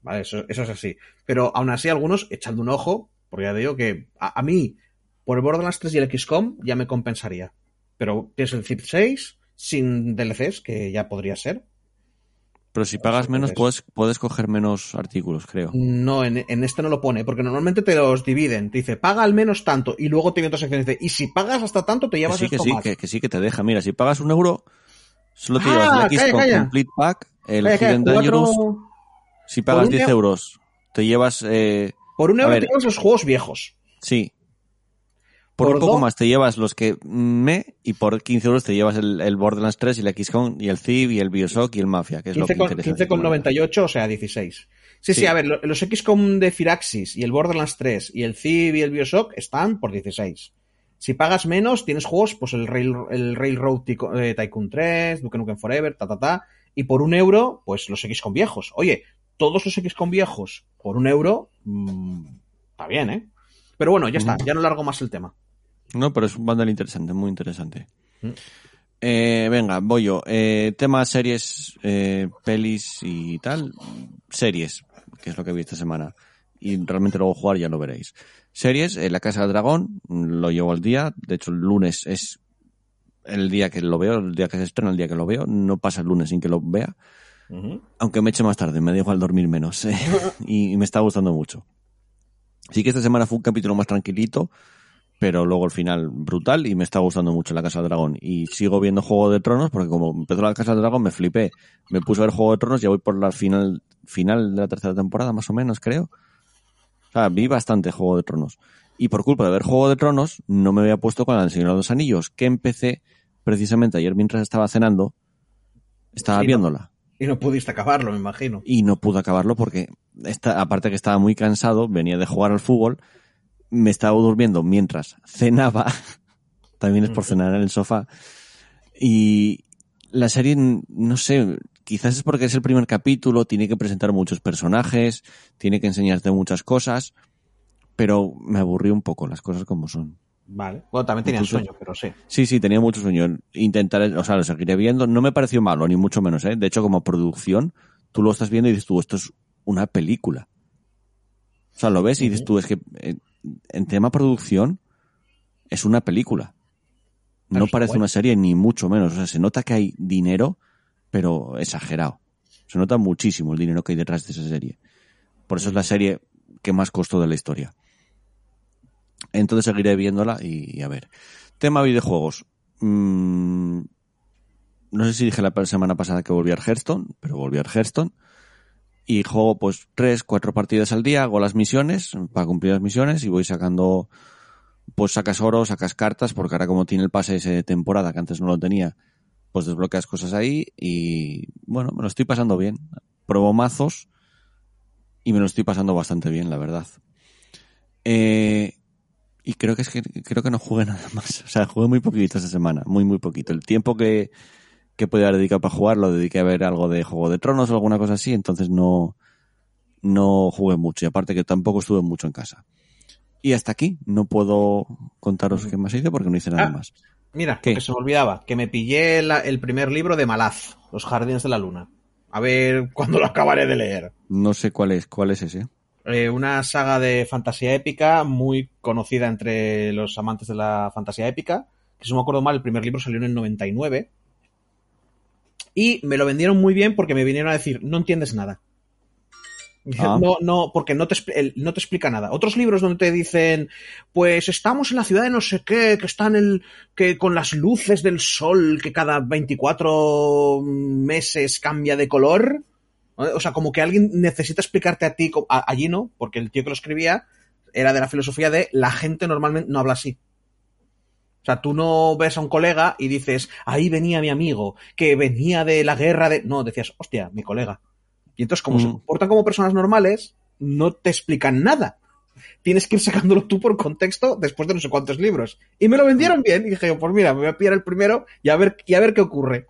Vale, eso, eso es así. Pero aún así, algunos, echadle un ojo, porque ya digo que a, a mí, por el Borderlands 3 y el XCOM, ya me compensaría. Pero tienes el Zip 6 sin DLCs, que ya podría ser. Pero si pagas menos, puedes, puedes coger menos artículos, creo. No, en, en este no lo pone, porque normalmente te los dividen. Te dice, paga al menos tanto, y luego tiene otras secciones de, y si pagas hasta tanto, te Que llevas sí, que sí, más. que, que sí, que te deja. Mira, si pagas un euro, solo te Ah, llevas el calla, XCOM calla. Complete Pack, el Calla, calla, Hidden cuatro- Dangerous. Si pagas un 10 euro- euros, te llevas... Eh, Por un euro te llevas los juegos viejos. sí. Por, Por un poco dos- más te llevas los que me y por 15 euros te llevas el, el Borderlands 3 y el XCOM y el Civ y el Bioshock y el Mafia, que es lo 15 que con, interesa. 15 con 98, o sea, 16. Sí, sí, Sí. a ver, lo- los XCOM de Firaxis y el Borderlands 3 y el Civ y el Bioshock están por 16. Si pagas menos, tienes juegos, pues el, Rail, el Railroad Tico- eh, Tycoon 3, Duke Nukem Forever, ta, ta, ta. Y por un euro, pues los XCOM viejos. Oye, todos los XCOM viejos por un euro, mm, está bien, ¿eh? Pero bueno, ya está, ya no largo más el tema. No, pero es un bundle interesante, muy interesante. Mm. Eh, venga, voy yo. Eh, tema series, eh, pelis y tal. Series, que es lo que vi esta semana. Y realmente luego jugar ya lo veréis. Series, eh, La Casa del Dragón, lo llevo al día. De hecho, el lunes es el día que lo veo, el día que se estrena, el día que lo veo. No pasa el lunes sin que lo vea. Aunque me eche más tarde, me da igual dormir menos. eh, y, y me está gustando mucho. Sí que esta semana fue un capítulo más tranquilito, pero luego el final brutal y me está gustando mucho La Casa del Dragón. Y sigo viendo Juego de Tronos porque como empezó La Casa del Dragón me flipé. Me puse a ver Juego de Tronos y ya voy por la final, final de la tercera temporada, más o menos, creo. O sea, vi bastante Juego de Tronos. Y por culpa de ver Juego de Tronos, no me había puesto con El Señor de los Anillos, que empecé precisamente ayer mientras estaba cenando, estaba viéndola Y no pudiste acabarlo, me imagino. y no pude acabarlo porque esta, aparte que estaba muy cansado, venía de jugar al fútbol, me estaba durmiendo mientras cenaba, también es por cenar en el sofá, y la serie, no sé, quizás es porque es el primer capítulo, tiene que presentar muchos personajes, tiene que enseñarte muchas cosas, pero me aburrió un poco las cosas como son. Vale. Bueno, también tenían Incluso- sueño, pero sí. Sí, sí, tenía mucho sueño. Intentaré, o sea, lo seguiré viendo. No me pareció malo, ni mucho menos, ¿eh? De hecho, como producción, tú lo estás viendo y dices tú, esto es una película. O sea, lo ves y dices tú, es que eh, en tema producción es una película. No Pero parece una serie ni mucho menos. O sea, se nota que hay dinero, pero exagerado. Se nota muchísimo el dinero que hay detrás de esa serie. Por eso es la serie que más costó de la historia. Entonces seguiré viéndola y, a ver. Tema videojuegos. Mm, no sé si dije la semana pasada que volví a Hearthstone, pero volví a Hearthstone. Y juego pues tres, cuatro partidas al día, hago las misiones para cumplir las misiones y voy sacando, pues sacas oro, sacas cartas, porque ahora como tiene el pase de temporada que antes no lo tenía, pues desbloqueas cosas ahí y bueno, me lo estoy pasando bien. Pruebo mazos y me lo estoy pasando bastante bien, la verdad. Eh, y creo que es que creo que no jugué nada más. O sea, jugué muy poquito esta semana, muy muy poquito. El tiempo que, que podía haber dedicado para jugar lo dediqué a ver algo de Juego de Tronos o alguna cosa así, entonces no no jugué mucho y aparte que tampoco estuve mucho en casa. Y hasta aquí no puedo contaros qué más hice porque no hice nada Ah. más. Mira, que se me olvidaba, que me pillé la- el primer libro de Malaz, Los Jardines de la Luna. A ver cuándo lo acabaré de leer. No sé cuál es, cuál es ese. Eh, una saga de fantasía épica muy conocida entre los amantes de la fantasía épica. Que si no me acuerdo mal, el primer libro salió en el 99. Y me lo vendieron muy bien porque me vinieron a decir, no entiendes nada. Ah. No, no, porque no te, no te explica nada. Otros libros donde te dicen, pues estamos en la ciudad de no sé qué, que están el, que con las luces del sol, que cada 24 meses cambia de color. O sea, como que alguien necesita explicarte a ti, a- allí no, porque el tío que lo escribía era de la filosofía de la gente normalmente no habla así. O sea, tú no ves a un colega y dices, ahí venía mi amigo, que venía de la guerra de... No, decías, hostia, mi colega. Y entonces, como se Mm. comportan como personas normales, no te explican nada. Tienes que ir sacándolo tú por contexto después de no sé cuántos libros. Y me lo vendieron bien. Y dije, pues mira, me voy a pillar el primero y a ver, y a ver qué ocurre.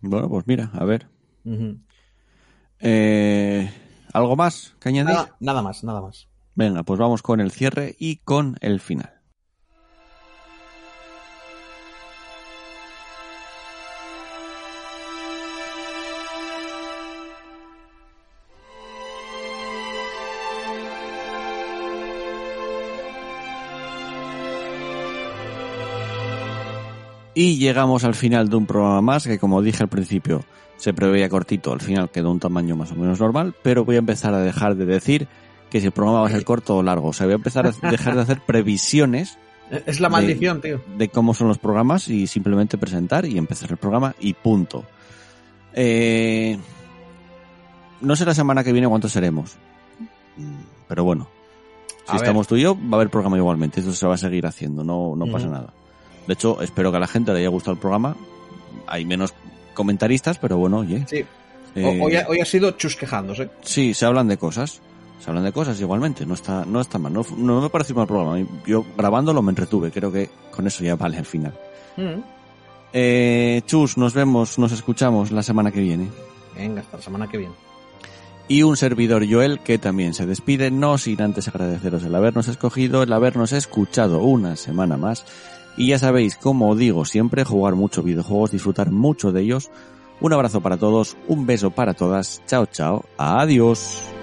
Bueno, pues mira, a ver. Eh, ¿Algo más que añadir? nada, nada más, nada más. Venga, pues vamos con el cierre y con el final. Y llegamos al final de un programa más que, como dije al principio, se preveía cortito. Al final quedó un tamaño más o menos normal, pero voy a empezar a dejar de decir que si el programa va a ser corto o largo. O sea, voy a empezar a dejar de hacer previsiones Es la De- maldición, tío. de cómo son los programas y simplemente presentar y empezar el programa y punto. Eh, no sé la semana que viene cuántos seremos. Pero bueno, si A ver. estamos tú y yo, va a haber programa igualmente. Esto se va a seguir haciendo, no, no pasa nada. De hecho, espero que a la gente le haya gustado el programa. Hay menos comentaristas, pero bueno, oye. Sí. eh, hoy, ha, hoy ha sido chus quejándose. Sí, se hablan de cosas. Se hablan de cosas igualmente. No está, no está mal. No, no me pareció mal programa. Yo grabándolo me entretuve. Creo que con eso ya vale al final. Mm. Eh, Chus, nos vemos, nos escuchamos la semana que viene. Venga, hasta la semana que viene. Y un servidor Joel que también se despide, no sin antes agradeceros el habernos escogido, el habernos escuchado una semana más Y ya sabéis, como digo siempre, jugar muchos videojuegos, disfrutar mucho de ellos. Un abrazo para todos, un beso para todas, chao chao, adiós.